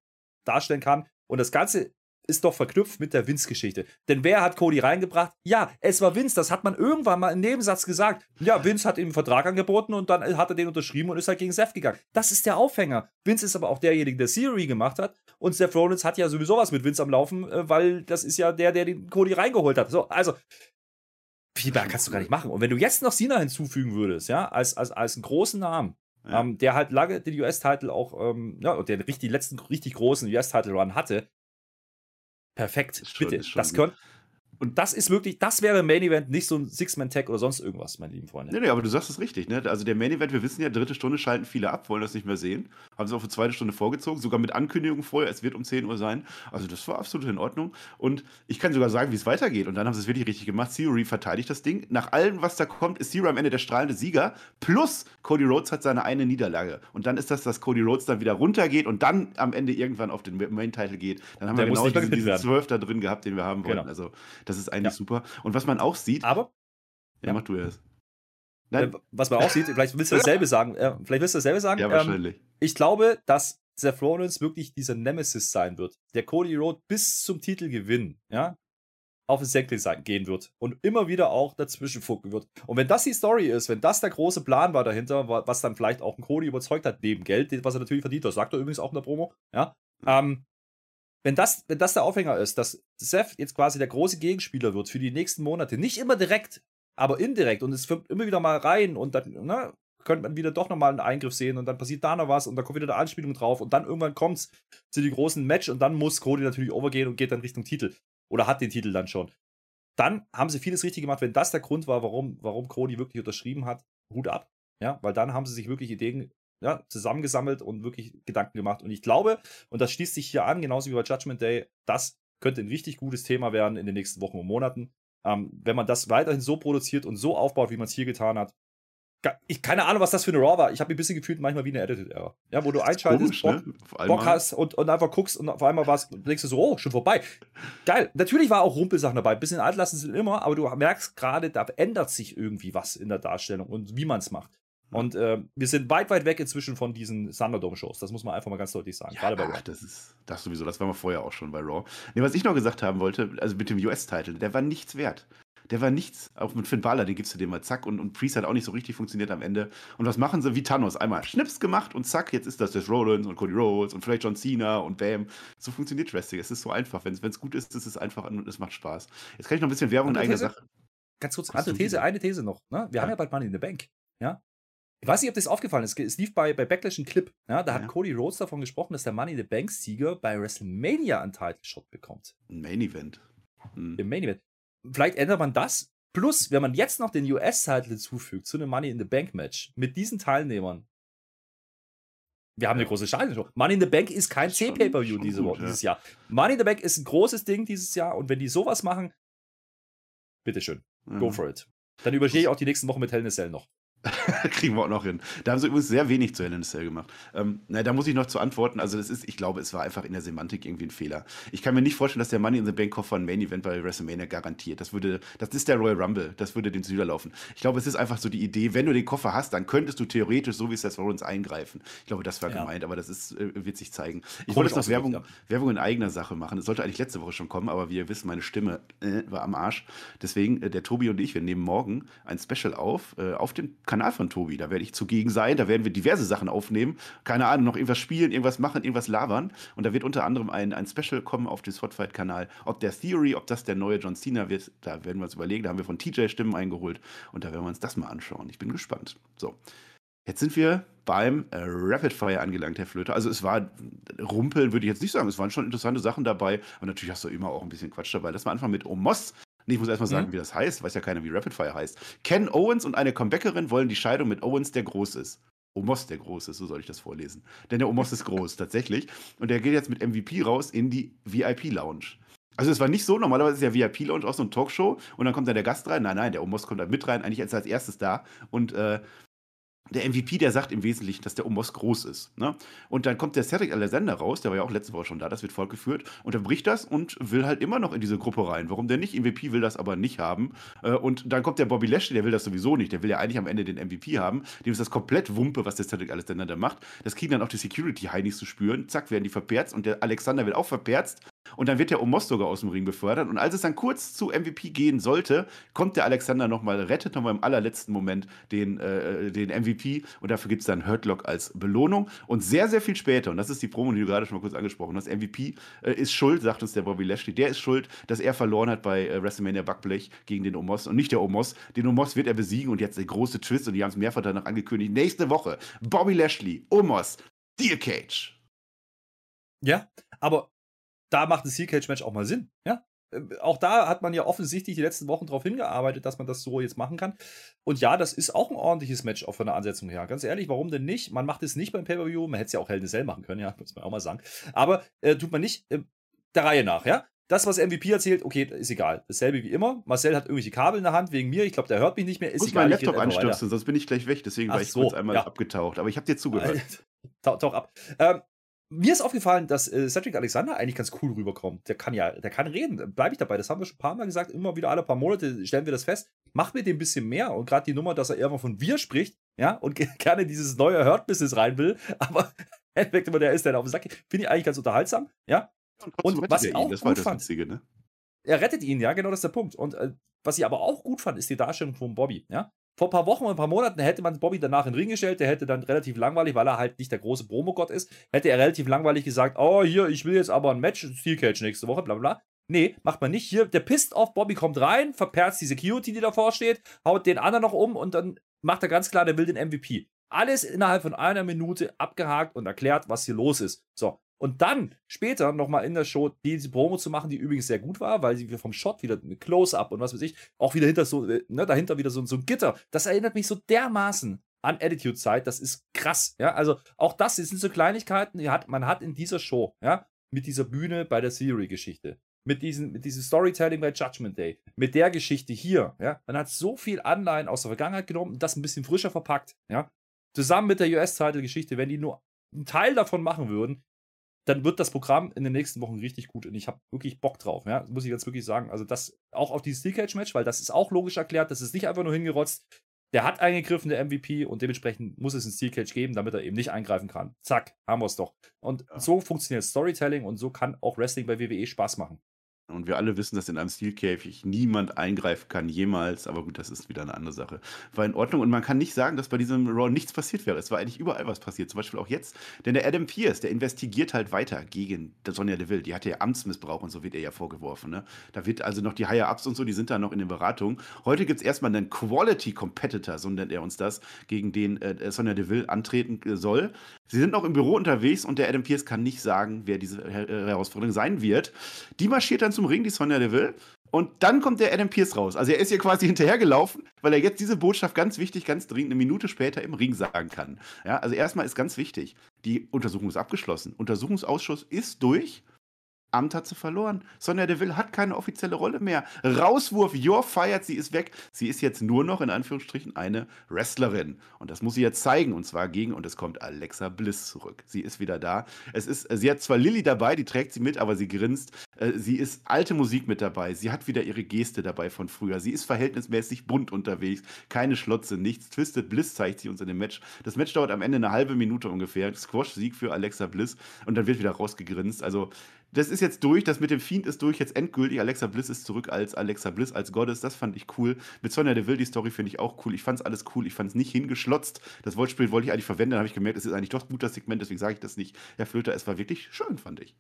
darstellen kann. Und das Ganze ist doch verknüpft mit der Vince-Geschichte. Denn wer hat Cody reingebracht? Ja, es war Vince. Das hat man irgendwann mal im Nebensatz gesagt. Ja, Vince hat ihm einen Vertrag angeboten und dann hat er den unterschrieben und ist halt gegen Seth gegangen. Das ist der Aufhänger. Vince ist aber auch derjenige, der Theory gemacht hat. Und Seth Rollins hat ja sowieso was mit Vince am Laufen, äh, weil das ist ja der, der den Cody reingeholt hat. So, also, viel mehr kannst du gar nicht machen. Und wenn du jetzt noch Cena hinzufügen würdest, ja, als, als, als einen großen Namen, ja. ähm, der halt lange den US-Title auch, ähm, ja, und der richtig, die letzten richtig großen US-Title-Run hatte, Perfekt, schon, bitte. Das können. Und das ist wirklich, das wäre Main Event, nicht so ein Six-Man-Tag oder sonst irgendwas, meine lieben Freunde. Nee, nee, aber du sagst es richtig, ne? Also der Main Event, wir wissen ja, dritte Stunde schalten viele ab, wollen das nicht mehr sehen. Haben sie auch für zweite Stunde vorgezogen, sogar mit Ankündigung vorher, es wird um 10 Uhr sein. Also das war absolut in Ordnung. Und ich kann sogar sagen, wie es weitergeht. Und dann haben sie es wirklich richtig gemacht. Theory verteidigt das Ding. Nach allem, was da kommt, ist Theory am Ende der strahlende Sieger. Plus Cody Rhodes hat seine eine Niederlage. Und dann ist das, dass Cody Rhodes dann wieder runtergeht und dann am Ende irgendwann auf den Main-Title geht. Dann haben Der wir genau nicht diesen, diesen werden. 12 da drin gehabt, den wir haben wollen. Genau. Also das ist eigentlich Ja. super. Und was man auch sieht, Aber, ja, ja. mach du erst. äh, Nein, was man auch sieht, vielleicht willst du dasselbe sagen. Äh, vielleicht willst du dasselbe sagen. ja, Ähm, wahrscheinlich. ich glaube, dass Seth Rollins wirklich dieser Nemesis sein wird, der Cody Rhodes bis zum Titelgewinn, ja, auf den Senkel sein- gehen wird und immer wieder auch dazwischen funken wird. Und wenn das die Story ist, wenn das der große Plan war dahinter, wa- was dann vielleicht auch einen Cody überzeugt hat, neben Geld, was er natürlich verdient, das sagt er übrigens auch in der Promo, ja, ähm, wenn das, wenn das der Aufhänger ist, dass Seth jetzt quasi der große Gegenspieler wird für die nächsten Monate, nicht immer direkt, aber indirekt und es kommt immer wieder mal rein und dann, ne, könnte man wieder doch nochmal einen Eingriff sehen und dann passiert da noch was und dann kommt wieder eine Anspielung drauf und dann irgendwann kommt's zu die großen Match und dann muss Cody natürlich overgehen und geht dann Richtung Titel. Oder hat den Titel dann schon. dann haben sie vieles richtig gemacht. Wenn das der Grund war, warum, warum Cody wirklich unterschrieben hat, Hut ab. Ja, weil dann haben sie sich wirklich Ideen ja, zusammengesammelt und wirklich Gedanken gemacht. Und ich glaube, und das schließt sich hier an, genauso wie bei Judgment Day, das könnte ein richtig gutes Thema werden in den nächsten Wochen und Monaten. Ähm, wenn man das weiterhin so produziert und so aufbaut, wie man es hier getan hat, ich keine Ahnung, was das für eine Raw war. Ich habe ein bisschen gefühlt manchmal wie eine Edited Era. Ja, wo du einschaltest, komisch, Bock, ne? Bock hast und, und, einfach guckst und auf einmal warst, denkst du so, oh, schon vorbei. Geil. Natürlich war auch Rumpelsachen dabei. Ein bisschen altlassen sind immer, aber du merkst gerade, da ändert sich irgendwie was in der Darstellung und wie man es macht. Und äh, wir sind weit, weit weg inzwischen von diesen Thunderdome-Shows. Das muss man einfach mal ganz deutlich sagen. Ja, Gerade bei Raw. Das ist das sowieso. Das war wir vorher auch schon bei Raw. Nee, was ich noch gesagt haben wollte, also mit dem US-Titel, der war nichts wert. Der war nichts. Auch mit Finn Balor, den gibst du dem mal zack. Und, und Priest hat auch nicht so richtig funktioniert am Ende. Und was machen sie? Wie Thanos. Einmal Schnips gemacht und zack, jetzt ist das Seth Rollins und Cody Rhodes und vielleicht John Cena und Bam. So funktioniert Wrestling. Es ist so einfach. Wenn es gut ist, ist es einfach und es macht Spaß. Jetzt kann ich noch ein bisschen Werbung in eigener Sache. Ganz kurz, andere These, eine These noch. Ne? Wir ja. haben ja bald Money in the Bank. Ja, ich weiß nicht, ob das aufgefallen ist. Es lief bei, bei Backlash ein Clip. Ja, da ja. hat Cody Rhodes davon gesprochen, dass der Money in the Bank-Sieger bei WrestleMania einen Title-Shot bekommt. Ein Main Event. Hm. Im Main Event. Vielleicht ändert man das. Plus, wenn man jetzt noch den US-Title hinzufügt zu einem Money in the Bank-Match mit diesen Teilnehmern. Wir haben ja. eine große Scheiße. Money in the Bank ist kein C-Pay-Per-View diese Woche, ja. dieses Jahr. Money in the Bank ist ein großes Ding dieses Jahr und wenn die sowas machen, bitteschön, mhm. go for it. Dann überstehe ich auch die nächsten Wochen mit Hell in a Cell noch. <laughs> Kriegen wir auch noch hin. Da haben sie übrigens sehr wenig zu Hell in Cell gemacht. Ähm, na, da muss ich noch zu antworten. Also, das ist, ich glaube, es war einfach in der Semantik irgendwie ein Fehler. Ich kann mir nicht vorstellen, dass der Money in the Bank Koffer ein Main Event bei WrestleMania garantiert. Das würde, das ist der Royal Rumble. Das würde den Süder laufen. Ich glaube, es ist einfach so die Idee, wenn du den Koffer hast, dann könntest du theoretisch, so wie es Seth Rollins, eingreifen. Ich glaube, das war ja. gemeint, aber das ist, äh, wird sich zeigen. Ich wollte jetzt noch Werbung, ja. Werbung in eigener Sache machen. Es sollte eigentlich letzte Woche schon kommen, aber wie ihr wisst, meine Stimme äh, war am Arsch. Deswegen, äh, der Tobi und ich, wir nehmen morgen ein Special auf, äh, auf dem Kanal von Tobi. Da werde ich zugegen sein. Da werden wir diverse Sachen aufnehmen. Keine Ahnung, noch irgendwas spielen, irgendwas machen, irgendwas labern. Und da wird unter anderem ein, ein Special kommen auf dem Spotfight-Kanal. Ob der Theory, ob das der neue John Cena wird, da werden wir uns überlegen. Da haben wir von TJ Stimmen eingeholt. Und da werden wir uns das mal anschauen. Ich bin gespannt. So. Jetzt sind wir beim äh, Rapid Fire angelangt, Herr Flöter. Also es war Rumpeln, würde ich jetzt nicht sagen. Es waren schon interessante Sachen dabei. Und natürlich hast du immer auch ein bisschen Quatsch dabei. Lass mal anfangen mit Omos. Nee, ich muss erstmal sagen, mhm. wie das heißt. Weiß ja keiner, wie Rapid Fire heißt. Ken Owens und eine Comebackerin wollen die Scheidung mit Owens, der groß ist. Omos, der groß ist, so soll ich das vorlesen. Denn der Omos ist groß, tatsächlich. Und der geht jetzt mit MVP raus in die VIP-Lounge. Also es war nicht so, normalerweise ist ja VIP-Lounge auch so eine Talkshow und dann kommt da der Gast rein. Nein, nein, der Omos kommt da mit rein, eigentlich als, als erstes da. Und äh, der MVP, der sagt im Wesentlichen, dass der Omos groß ist. Ne? Und dann kommt der Cedric Alexander raus, der war ja auch letzte Woche schon da, das wird fortgeführt, bricht das und will halt immer noch in diese Gruppe rein. Warum der nicht? MVP will das aber nicht haben. Äh, und dann kommt der Bobby Lashley, der will das sowieso nicht. Der will ja eigentlich am Ende den MVP haben. Dem ist das komplett Wumpe, was der Cedric Alexander da macht. Das kriegen dann auch die Security-Heinis zu spüren. Zack, werden die verperzt und der Alexander wird auch verperzt. Und dann wird der Omos sogar aus dem Ring befördert. Und als es dann kurz zu MVP gehen sollte, kommt der Alexander nochmal, rettet nochmal im allerletzten Moment den, äh, den MVP. Und dafür gibt es dann Hurtlock als Belohnung. Und sehr, sehr viel später, und das ist die Promo, die du gerade schon mal kurz angesprochen hast, MVP äh, ist schuld, sagt uns der Bobby Lashley. Der ist schuld, dass er verloren hat bei äh, WrestleMania Backblech gegen den Omos. Und nicht der Omos. Den Omos wird er besiegen. Und jetzt der große Twist. Und die haben es mehrfach danach angekündigt. Nächste Woche Bobby Lashley, Omos, Steel Cage. Ja, aber da macht ein Steel Cage Match auch mal Sinn. Ja, äh, auch da hat man ja offensichtlich die letzten Wochen darauf hingearbeitet, dass man das so jetzt machen kann. Und ja, das ist auch ein ordentliches Match auch von der Ansetzung her. Ganz ehrlich, warum denn nicht? Man macht es nicht beim Pay-Per-View. Man hätte es ja auch Hell in Cell machen können, ja, <laughs> muss man auch mal sagen. Aber äh, tut man nicht äh, der Reihe nach, ja? Das, was MVP erzählt, okay, ist egal. Dasselbe wie immer. Marcel hat irgendwelche Kabel in der Hand wegen mir. Ich glaube, der hört mich nicht mehr. Ist muss egal. meinen Laptop anstöpseln, sonst bin ich gleich weg. Deswegen Ach war ich so, kurz einmal ja. abgetaucht. Aber ich habe dir zugehört. <laughs> Tauch, tauch ab. Ähm, mir ist aufgefallen, dass äh, Cedric Alexander eigentlich ganz cool rüberkommt. Der kann ja, der kann reden. Bleibe ich dabei. Das haben wir schon ein paar Mal gesagt. Immer wieder alle paar Monate stellen wir das fest. Macht mir dem ein bisschen mehr. Und gerade die Nummer, dass er irgendwann von wir spricht, ja, und <laughs> gerne dieses neue Hurt-Business rein will. <laughs> Aber Endeffekt immer der ist, der auf dem Sack Finde ich eigentlich ganz unterhaltsam, ja. Und, und was ich auch gut fand, Witzige, ne? er rettet ihn, ja, genau das ist der Punkt. Und äh, was ich aber auch gut fand, ist die Darstellung von Bobby, ja. Vor ein paar Wochen und ein paar Monaten hätte man Bobby danach in den Ring gestellt, der hätte dann relativ langweilig, weil er halt nicht der große Promogott ist, hätte er relativ langweilig gesagt, oh, hier, ich will jetzt aber ein Match, Steel Cage nächste Woche, bla bla. Nee, macht man nicht. Hier, der pisst auf, Bobby kommt rein, verperrt die Security, die davor steht, haut den anderen noch um und dann macht er ganz klar, der will den MVP. Alles innerhalb von einer Minute abgehakt und erklärt, was hier los ist. So. Und dann später nochmal in der Show diese Promo zu machen, die übrigens sehr gut war, weil sie vom Shot wieder mit Close-Up und was weiß ich, auch wieder hinter so, äh, ne, dahinter wieder so, so ein Gitter. Das erinnert mich so dermaßen an Attitude-Zeit. Das ist krass. Ja, also auch das, das sind so Kleinigkeiten, die hat, man hat in dieser Show, ja, mit dieser Bühne bei der Theory-Geschichte, mit, mit diesem Storytelling bei Judgment Day, mit der Geschichte hier, ja, man hat so viel Anleihen aus der Vergangenheit genommen und das ein bisschen frischer verpackt, ja. Zusammen mit der US-Title-Geschichte, wenn die nur einen Teil davon machen würden, dann wird das Programm in den nächsten Wochen richtig gut und ich habe wirklich Bock drauf, ja, muss ich jetzt wirklich sagen. Also das auch auf dieses Steel Cage Match, weil das ist auch logisch erklärt, das ist nicht einfach nur hingerotzt. Der hat eingegriffen, der MVP, und dementsprechend muss es ein Steel Cage geben, damit er eben nicht eingreifen kann. Zack, haben wir es doch. Und ja. so funktioniert Storytelling und so kann auch Wrestling bei WWE Spaß machen. Und wir alle wissen, dass in einem Steelkäfig niemand eingreifen kann, jemals. Aber gut, das ist wieder eine andere Sache. War in Ordnung. Und man kann nicht sagen, dass bei diesem Raw nichts passiert wäre. Es war eigentlich überall was passiert. Zum Beispiel auch jetzt. Denn der Adam Pierce, der investigiert halt weiter gegen Sonja Deville. Die hatte ja Amtsmissbrauch und so wird er ja vorgeworfen. Ne? Da wird also noch die Higher-Ups und so, die sind da noch in den Beratungen. Heute gibt es erstmal einen Quality-Competitor, so nennt er uns das, gegen den äh, Sonja Deville antreten äh, soll. Sie sind noch im Büro unterwegs und der Adam Pierce kann nicht sagen, wer diese Herausforderung sein wird. Die marschiert dann zum Ring, die Sonja Deville. Und dann kommt der Adam Pierce raus. Also er ist hier quasi <laughs> hinterhergelaufen, weil er jetzt diese Botschaft ganz wichtig, ganz dringend eine Minute später im Ring sagen kann. Ja, also erstmal ist ganz wichtig, die Untersuchung ist abgeschlossen. Untersuchungsausschuss ist durch. Amt hat sie verloren. Sonja Deville hat keine offizielle Rolle mehr. Rauswurf, you're fired, sie ist weg. Sie ist jetzt nur noch in Anführungsstrichen eine Wrestlerin. Und das muss sie jetzt zeigen. Und zwar gegen, und es kommt Alexa Bliss zurück. Sie ist wieder da. Es ist, sie hat zwar Lilly dabei, die trägt sie mit, aber sie grinst. Äh, sie ist alte Musik mit dabei. Sie hat wieder ihre Geste dabei von früher. Sie ist verhältnismäßig bunt unterwegs. Keine Schlotze, nichts. Twisted Bliss zeigt sie uns in dem Match. Das Match dauert am Ende eine halbe Minute ungefähr. Squash-Sieg für Alexa Bliss. Und dann wird wieder rausgegrinst. Also, das ist jetzt durch, das mit dem Fiend ist durch, jetzt endgültig. Alexa Bliss ist zurück als Alexa Bliss, als Goddess. Das fand ich cool. Mit Sonja Deville, die Story finde ich auch cool. Ich fand es alles cool. Ich fand es nicht hingeschlotzt. Das Wortspiel wollte ich eigentlich verwenden. Dann habe ich gemerkt, es ist eigentlich doch gut, das Segment. Deswegen sage ich das nicht. Herr Flöter, es war wirklich schön, fand ich.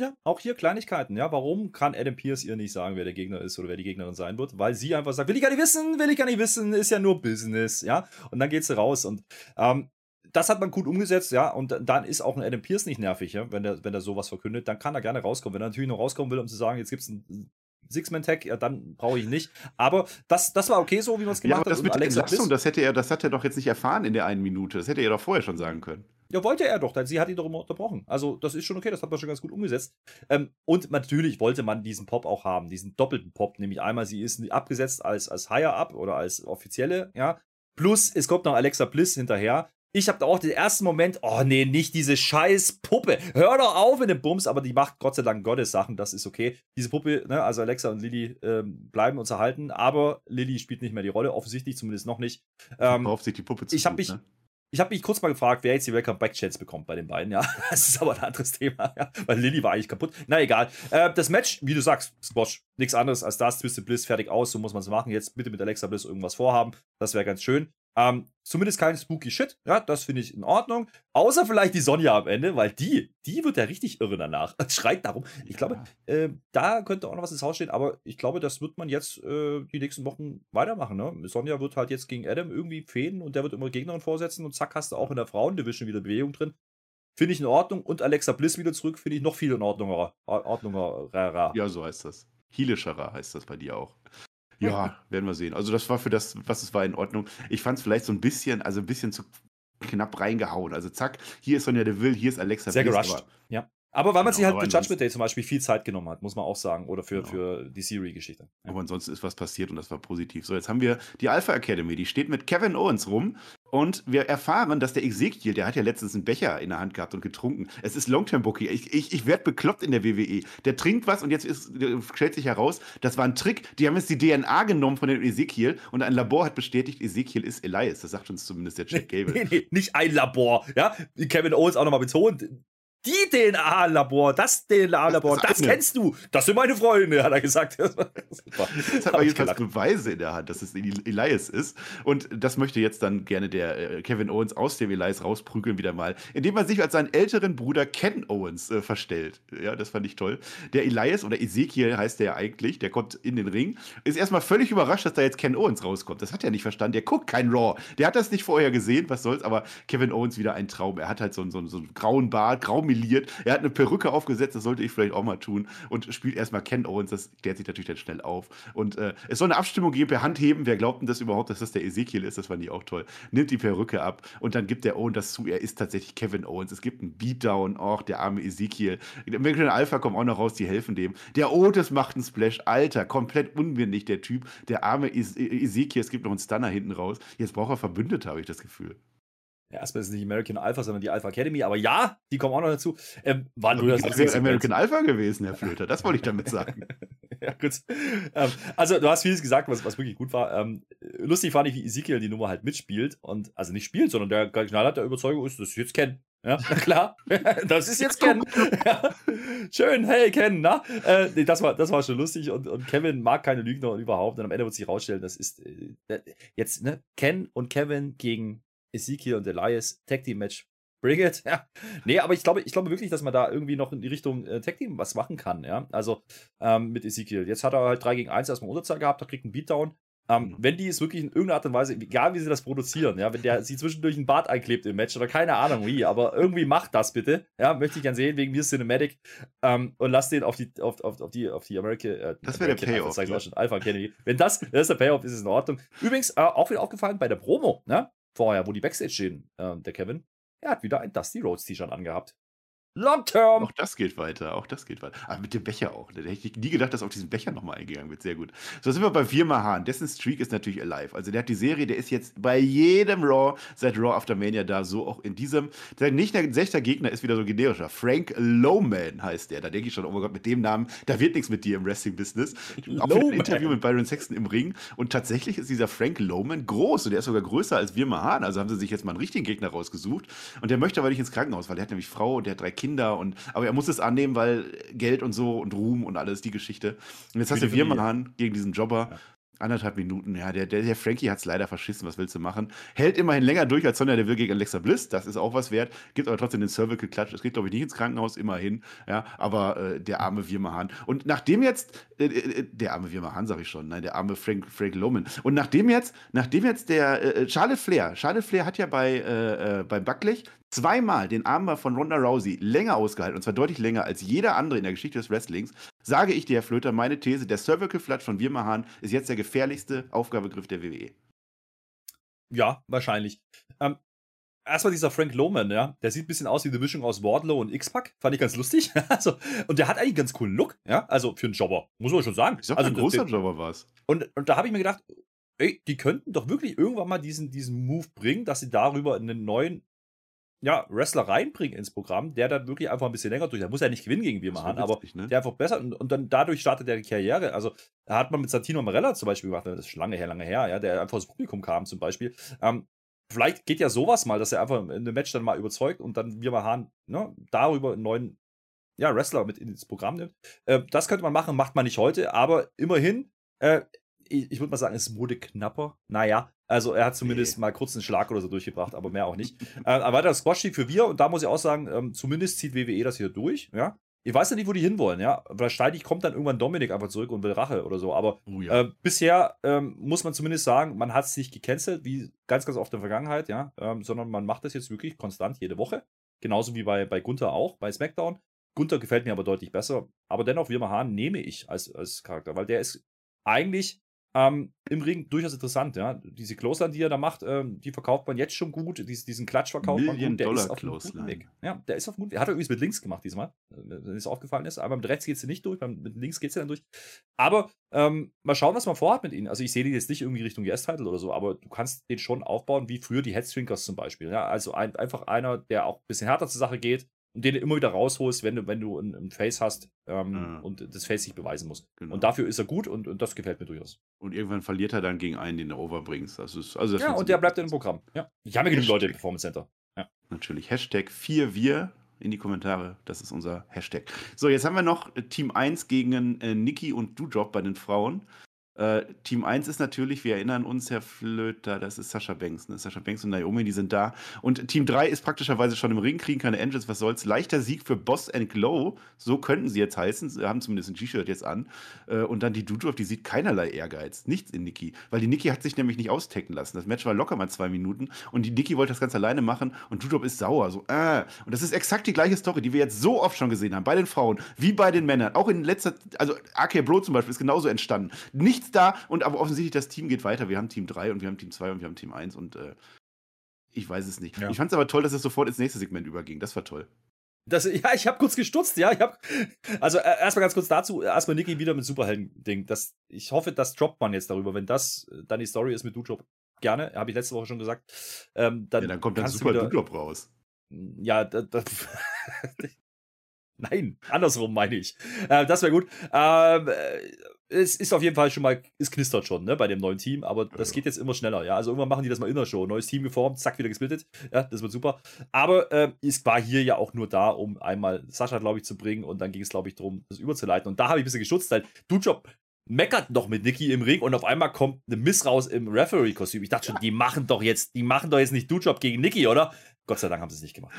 Ja, auch hier Kleinigkeiten. Ja, warum kann Adam Pierce ihr nicht sagen, wer der Gegner ist oder wer die Gegnerin sein wird? Weil sie einfach sagt, will ich gar nicht wissen, will ich gar nicht wissen, ist ja nur Business, ja. Und dann geht sie raus und ähm, das hat man gut umgesetzt, ja, und dann ist auch ein Adam Pierce nicht nervig, ja, wenn der, wenn der sowas verkündet, dann kann er gerne rauskommen. Wenn er natürlich noch rauskommen will, um zu sagen, jetzt gibt es ein Six-Man-Tag, ja, dann brauche ich nicht. Aber das, das war okay so, wie man es gemacht ja, aber das hat. Mit Alexa Entlassung, das hätte er, das hat er doch jetzt nicht erfahren in der einen Minute. Das hätte er doch vorher schon sagen können. Ja, wollte er doch, denn sie hat ihn doch immer unterbrochen. Also, das ist schon okay, das hat man schon ganz gut umgesetzt. Ähm, und natürlich wollte man diesen Pop auch haben, diesen doppelten Pop, nämlich einmal, sie ist abgesetzt als, als Higher-Up oder als offizielle, ja. Plus, es kommt noch Alexa Bliss hinterher, ich habe da auch den ersten Moment, oh nee, nicht diese scheiß Puppe. Hör doch auf mit dem Bums, aber die macht Gott sei Dank Gottes Sachen, das ist okay. Diese Puppe, ne, also Alexa und Lilly ähm, bleiben uns erhalten, aber Lilly spielt nicht mehr die Rolle, offensichtlich zumindest noch nicht. Ähm, auf sich die Puppe zu Ich habe mich, ne? Ich habe mich kurz mal gefragt, wer jetzt die Welcome Back Chance bekommt bei den beiden. Ja, <laughs> das ist aber ein anderes Thema, ja, weil Lilly war eigentlich kaputt. Na egal. Äh, das Match, wie du sagst, Squash, nichts anderes als das. Twisted Bliss fertig aus, so muss man es machen. Jetzt bitte mit Alexa Bliss irgendwas vorhaben. Das wäre ganz schön. Ähm, zumindest kein spooky Shit. Ja, das finde ich in Ordnung. Außer vielleicht die Sonja am Ende, weil die, die wird ja richtig irre danach. <laughs> Schreit darum. Ich glaube, äh, da könnte auch noch was ins Haus stehen, aber ich glaube, das wird man jetzt äh, die nächsten Wochen weitermachen. Ne? Sonja wird halt jetzt gegen Adam irgendwie fäden und der wird immer Gegnerin vorsetzen und zack, hast du auch in der Frauendivision wieder Bewegung drin. Finde ich in Ordnung. Und Alexa Bliss wieder zurück, finde ich noch viel in Ordnung. Ordnung ja, so heißt das. Hielischerer heißt das bei dir auch. Ja, <laughs> werden wir sehen. Also das war für das, was es war, in Ordnung. Ich fand es vielleicht so ein bisschen, also ein bisschen zu knapp reingehauen. Also zack, hier ist Sonja Deville, hier ist Alexa Sehr Bliss, gerusht, ja. Aber weil man genau, sich halt für Judgment Day zum Beispiel viel Zeit genommen hat, muss man auch sagen. Oder für, genau. für die Siri-Geschichte. Ja. Aber ansonsten ist was passiert und das war positiv. So, jetzt haben wir die Alpha Academy, die steht mit Kevin Owens rum. Und wir erfahren, dass der Ezekiel, der hat ja letztens einen Becher in der Hand gehabt und getrunken. Es ist Longterm-Bookie. Ich, ich, ich werde bekloppt in der WWE. Der trinkt was und jetzt ist, stellt sich heraus, das war ein Trick. Die haben jetzt die DNA genommen von dem Ezekiel und ein Labor hat bestätigt, Ezekiel ist Elias. Das sagt uns zumindest der Jack Gable. Nee, nee, nicht ein Labor. Ja, Kevin Owens auch nochmal betont die DNA-Labor, das DNA-Labor, das, das kennst du. Das sind meine Freunde, hat er gesagt. <laughs> Super. Jetzt hat man jedenfalls Beweise in der Hand, dass es Elias ist. Und das möchte jetzt dann gerne der äh, Kevin Owens aus dem Elias rausprügeln wieder mal, indem er sich als seinen älteren Bruder Ken Owens äh, verstellt. Ja, das fand ich toll. Der Elias oder Ezekiel heißt der ja eigentlich, der kommt in den Ring, ist erstmal völlig überrascht, dass da jetzt Ken Owens rauskommt. Das hat er nicht verstanden. Der guckt kein Raw. Der hat das nicht vorher gesehen, was soll's, aber Kevin Owens wieder ein Traum. Er hat halt so, so, so einen grauen Bart, grau humiliert. Er hat eine Perücke aufgesetzt, das sollte ich vielleicht auch mal tun. Und spielt erstmal Ken Owens, das klärt sich natürlich dann schnell auf. Und äh, es soll eine Abstimmung geben per Handheben. Wer glaubt denn das überhaupt, dass das der Ezekiel ist? Das fand ich auch toll. Nimmt die Perücke ab und dann gibt der Owen das zu. Er ist tatsächlich Kevin Owens. Es gibt einen Beatdown, auch der arme Ezekiel. American Alpha kommen auch noch raus, die helfen dem. Der Otis macht einen Splash. Alter, komplett unwindig, der Typ. Der arme Ezekiel, es gibt noch einen Stunner hinten raus. Jetzt braucht er Verbündete, habe ich das Gefühl. Ja, erstmal ist es nicht American Alpha, sondern die Alpha Academy. Aber ja, die kommen auch noch dazu. Ähm, war nur das wäre American Alpha gewesen, Herr Flöter. Das wollte ich damit sagen. <laughs> ja, gut. Ähm, also, du hast vieles gesagt, was, was wirklich gut war. Ähm, lustig fand ich, wie Ezekiel die Nummer halt mitspielt. Und also nicht spielt, sondern der knallhart der Überzeugung ist, dass ich jetzt kenne. Ja, klar. das ist jetzt Ken. <laughs> <laughs> ja. Schön, hey Ken, na? Äh, das, war, das war schon lustig und, und Kevin mag keine Lügner überhaupt. Und am Ende wird sich herausstellen, das ist äh, jetzt ne, Ken und Kevin gegen Ezekiel und Elias Tag Team Match. Bring it. <laughs> Ja. Nee, aber ich glaube, ich glaube wirklich, dass man da irgendwie noch in die Richtung äh, Tag Team was machen kann. Ja. Also ähm, mit Ezekiel. Jetzt hat er halt 3 gegen 1 erstmal Unterzahl gehabt, da kriegt einen Beatdown. Ähm, mhm. wenn die es wirklich in irgendeiner Art und Weise, egal wie sie das produzieren, ja, wenn der sie zwischendurch ein Bart einklebt im Match oder keine Ahnung wie, aber irgendwie macht das bitte, ja, möchte ich gern sehen, wegen mir Cinematic ähm, und lass den auf die, auf, auf, auf die, auf die America, äh, das wäre der Payoff. Das ja. schon, Alpha Academy. Wenn das, das ist der Payoff, ist es in Ordnung. Übrigens, äh, auch wieder aufgefallen bei der Promo, ne, vorher, wo die Backstage stehen, äh, der Kevin, er hat wieder ein Dusty Rhodes T-Shirt angehabt. Long Term. Auch das geht weiter, auch das geht weiter. Aber mit dem Becher auch. Da hätte ich nie gedacht, dass auf diesen Becher nochmal eingegangen wird. Sehr gut. So sind wir bei Firma Hahn. Dessen Streak ist natürlich alive. Also der hat die Serie, der ist jetzt bei jedem Raw seit Raw After Mania da, so auch in diesem. Sein nicht sechster Gegner ist wieder so generischer. Frank Lowman heißt der. Da denke ich schon, oh mein Gott, mit dem Namen, da wird nichts mit dir im Wrestling-Business. Auch für ein Interview mit Byron Sexton im Ring. Und tatsächlich ist dieser Frank Lowman groß und der ist sogar größer als Wirma Hahn. Also haben sie sich jetzt mal einen richtigen Gegner rausgesucht. Und der möchte aber nicht ins Krankenhaus, weil der hat nämlich Frau und der hat drei Kinder und aber er muss es annehmen, weil Geld und so und Ruhm und alles, die Geschichte. Und jetzt hast du Wirmann gegen diesen Jobber. Ja anderthalb Minuten. Ja, der, der, der Frankie hat es leider verschissen. Was willst du machen? Hält immerhin länger durch als Sonja der will gegen Alexa Bliss. Das ist auch was wert. Gibt aber trotzdem den Cervical Klatsch. Es geht, glaube ich, nicht ins Krankenhaus, immerhin. Ja, aber äh, der arme Wirmahan. Und nachdem jetzt, äh, äh der arme Wirmahan, sag ich schon, nein, der arme Frank, Frank Loman. Und nachdem jetzt, nachdem jetzt der äh, äh Charlotte Flair, Charlotte Flair hat ja bei, äh, beim Backblech zweimal den Armbar von Ronda Rousey länger ausgehalten, und zwar deutlich länger als jeder andere in der Geschichte des Wrestlings, sage ich dir, Herr Flöter, meine These, der Cervical Flat von Wirmahan ist jetzt der gefährlichste Aufgabegriff der WWE. Ja, wahrscheinlich. Ähm, erstmal dieser Frank Lohman, ja, der sieht ein bisschen aus wie eine Mischung aus Wardlow und X-Pac, fand ich ganz lustig. <laughs> also, und der hat eigentlich einen ganz coolen Look, ja, also für einen Jobber, muss man schon sagen. Ich sag, also ein großer Jobber war es. Und, und da habe ich mir gedacht, ey, die könnten doch wirklich irgendwann mal diesen, diesen Move bringen, dass sie darüber einen neuen ja, Wrestler reinbringen ins Programm, der dann wirklich einfach ein bisschen länger durch. Der muss ja nicht gewinnen gegen Wirmahan, aber ne? der einfach besser und, und, dann dadurch startet er die Karriere. Also hat man mit Santino Marella zum Beispiel gemacht, das ist schon lange her, lange her, ja, der einfach ins Publikum kam zum Beispiel. Ähm, vielleicht geht ja sowas mal, dass er einfach in einem Match dann mal überzeugt und dann Wirmahan ne, darüber einen neuen ja, Wrestler mit ins Programm nimmt. Äh, das könnte man machen, macht man nicht heute, aber immerhin, äh, ich, ich würde mal sagen, es wurde knapper. Naja, also er hat zumindest nee. mal kurz einen Schlag oder so durchgebracht, aber mehr auch nicht. äh, ein weiterer Squash-Sieg für wir und da muss ich auch sagen, ähm, zumindest zieht WWE das hier durch, ja. Ich weiß ja nicht, wo die hinwollen, ja. Wahrscheinlich kommt dann irgendwann Dominik einfach zurück und will Rache oder so. Aber oh ja. äh, bisher ähm, muss man zumindest sagen, man hat es nicht gecancelt, wie ganz, ganz oft in der Vergangenheit, ja. Ähm, sondern man macht das jetzt wirklich konstant jede Woche. Genauso wie bei, bei Gunther auch, bei SmackDown. Gunther gefällt mir aber deutlich besser. Aber dennoch, Wirma Hahn nehme ich als, als Charakter, weil der ist eigentlich ähm, Im Ring durchaus interessant, ja. Diese Clothesline, die er da macht, ähm, die verkauft man jetzt schon gut. Dies, diesen Klatsch verkauft man gut. Der ist auf guten Weg. Ja, der ist auf guten Weg. Hat er übrigens mit links gemacht diesmal, wenn es aufgefallen ist. Aber mit rechts geht es nicht durch, mit links geht es dann durch. Aber ähm, mal schauen, was man vorhat mit ihnen. Also ich sehe die jetzt nicht irgendwie Richtung Yes-Title oder so, aber du kannst den schon aufbauen, wie früher die Headstrinkers zum Beispiel. Ja? Also ein, einfach einer, der auch ein bisschen härter zur Sache geht, und den du immer wieder rausholst, wenn du, wenn du ein, ein Face hast ähm, ja. und das Face sich beweisen muss. Genau. Und dafür ist er gut und, und das gefällt mir durchaus. Und irgendwann verliert er dann gegen einen, den du overbringst. Das ist, also das ja, und der bleibt im Programm. Ja. Ich habe ja genug Leute im Performance Center. Ja. Natürlich. Hashtag 4wir in die Kommentare. Das ist unser Hashtag. So, jetzt haben wir noch Team 1 gegen äh, Niki und Dudrop bei den Frauen. Äh, Team 1 ist natürlich, wir erinnern uns, Herr Flöter, das ist Sascha Banks. Ne? Sascha Banks und Naomi, die sind da. Und Team 3 ist praktischerweise schon im Ring, kriegen keine Engines, was soll's. Leichter Sieg für Boss and Glow, so könnten sie jetzt heißen. Sie haben zumindest ein T-Shirt jetzt an. Äh, und dann die Dudrop, die sieht keinerlei Ehrgeiz. Nichts in Nikki. Weil die Nikki hat sich nämlich nicht austecken lassen. Das Match war locker mal zwei Minuten. Und die Nikki wollte das ganz alleine machen. Und Dudrop ist sauer. So, äh. Und das ist exakt die gleiche Story, die wir jetzt so oft schon gesehen haben. Bei den Frauen, wie bei den Männern. Auch in letzter, also AK Bro zum Beispiel ist genauso entstanden. Da und aber offensichtlich, das Team geht weiter. Wir haben Team 3 und wir haben Team 2 und wir haben Team 1 und äh, ich weiß es nicht. Ja. Ich fand es aber toll, dass es sofort ins nächste Segment überging. Das war toll. Das, ja, ich habe kurz gestutzt, ja. Ich hab, also äh, erstmal ganz kurz dazu, erstmal Niki wieder mit Superhelden-Ding. Ich hoffe, das droppt man jetzt darüber. Wenn das dann die Story ist mit Dujob, gerne, habe ich letzte Woche schon gesagt. Ähm, dann, ja, dann kommt dann super Dujob raus. Ja, da, da <laughs> Nein, andersrum meine ich. Äh, das wäre gut. Ähm, äh, es ist auf jeden Fall schon mal, es knistert schon, ne, bei dem neuen Team, aber das ja. geht jetzt immer schneller, ja. Also irgendwann machen die das mal in der Show. Neues Team geformt, zack, wieder gesplittet. Ja, das wird super. Aber äh, es war hier ja auch nur da, um einmal Sascha, glaube ich, zu bringen und dann ging es, glaube ich, darum, das überzuleiten. Und da habe ich ein bisschen geschutzt, weil Dujob meckert noch mit Nikki im Ring und auf einmal kommt eine Miss raus im Referee-Kostüm. Ich dachte schon, die machen doch jetzt, die machen doch jetzt nicht Dujob gegen Nikki, oder? Gott sei Dank haben sie es nicht gemacht.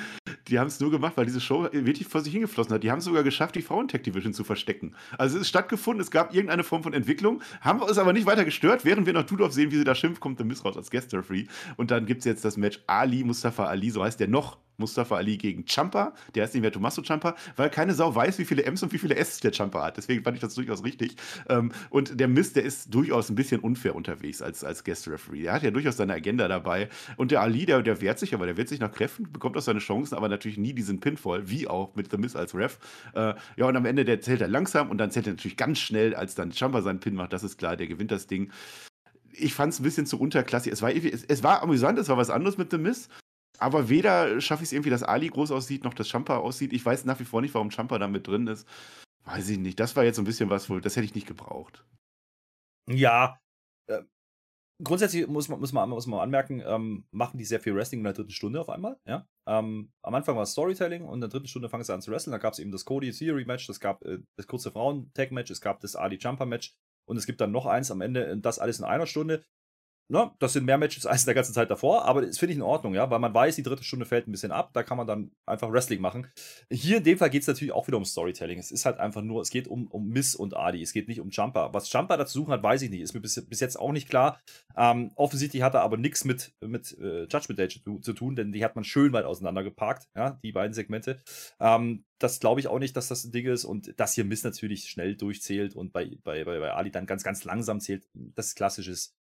Die haben es nur gemacht, weil diese Show wirklich vor sich hingeflossen hat. Die haben es sogar geschafft, die Frauen-Tech-Division zu verstecken. Also es ist stattgefunden, es gab irgendeine Form von Entwicklung, haben wir uns aber nicht weiter gestört, während wir noch Tudorf sehen, wie sie da schimpft, kommt der Miss raus als Guest-Referee. Und dann gibt es jetzt das Match Ali, Mustafa Ali, so heißt der noch, Mustafa Ali gegen Champa. Der ist nicht mehr Tommaso Champa, weil keine Sau weiß, wie viele M's und wie viele S der Champa hat. Deswegen fand ich das durchaus richtig. Ähm, und der Mist, der ist durchaus ein bisschen unfair unterwegs als, als Guest-Referee. Der hat ja durchaus seine Agenda dabei. Und der Ali, der, der wehrt sich, aber der wehrt sich nach Kräften, bekommt auch seine Chancen, aber natürlich nie diesen Pinfall, wie auch mit The Miss als Ref. Äh, ja, und am Ende, der zählt er langsam und dann zählt er natürlich ganz schnell, als dann Champa seinen Pin macht. Das ist klar, der gewinnt das Ding ich fand es ein bisschen zu unterklassig. Es war, es, es war amüsant, es war was anderes mit The Miss, aber weder schaffe ich es irgendwie, dass Ali groß aussieht, noch dass Champa aussieht. Ich weiß nach wie vor nicht, warum Champa da mit drin ist. Weiß ich nicht. Das war jetzt so ein bisschen was, wohl, das hätte ich nicht gebraucht. Ja. Äh, grundsätzlich muss man, muss man, muss man anmerken, ähm, machen die sehr viel Wrestling in der dritten Stunde auf einmal. Ja? Ähm, am Anfang war es Storytelling und in der dritten Stunde fangen sie an zu wresteln. Da gab es eben das Cody Theory Match, es gab äh, das kurze Frauen-Tag-Match, es gab das Ali Jumper Match und es gibt dann noch eins am Ende, das alles in einer Stunde. Ne, das sind mehr Matches <laughs> als in der ganzen Zeit davor, aber das finde ich in Ordnung, ja, weil man weiß, die dritte Stunde fällt ein bisschen ab, da kann man dann einfach Wrestling machen. Hier in dem Fall geht es natürlich auch wieder um Storytelling. Es ist halt einfach nur, es geht um, um Miss und Adi, es geht nicht um Jumper. Was Jumper dazu suchen hat, weiß ich nicht, ist mir bis, bis jetzt auch nicht klar. Ähm, offensichtlich hat er aber nichts mit, mit äh, Judgment Day zu, zu, tun, denn die hat man schön weit auseinandergeparkt, ja, die beiden Segmente. Ähm, das glaube ich auch nicht, dass das ein Ding ist und dass hier Miss natürlich schnell durchzählt und bei, bei, bei, bei Ali dann ganz, ganz langsam zählt. Das ist klassisches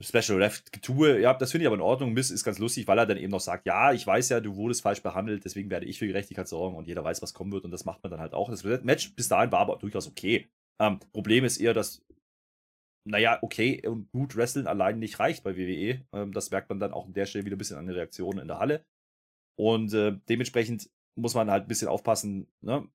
Special Ref Getue, ja, das finde ich aber in Ordnung. Miss ist ganz lustig, weil er dann eben noch sagt, ja, ich weiß ja, du wurdest falsch behandelt, deswegen werde ich für Gerechtigkeit sorgen und jeder weiß, was kommen wird und das macht man dann halt auch. Das Match bis dahin war aber durchaus okay. Ähm, Problem ist eher, dass, naja, okay und gut Wrestling allein nicht reicht bei WWE. Ähm, das merkt man dann auch an der Stelle wieder ein bisschen an den Reaktionen in der Halle. Und äh, dementsprechend muss man halt ein bisschen aufpassen, ne?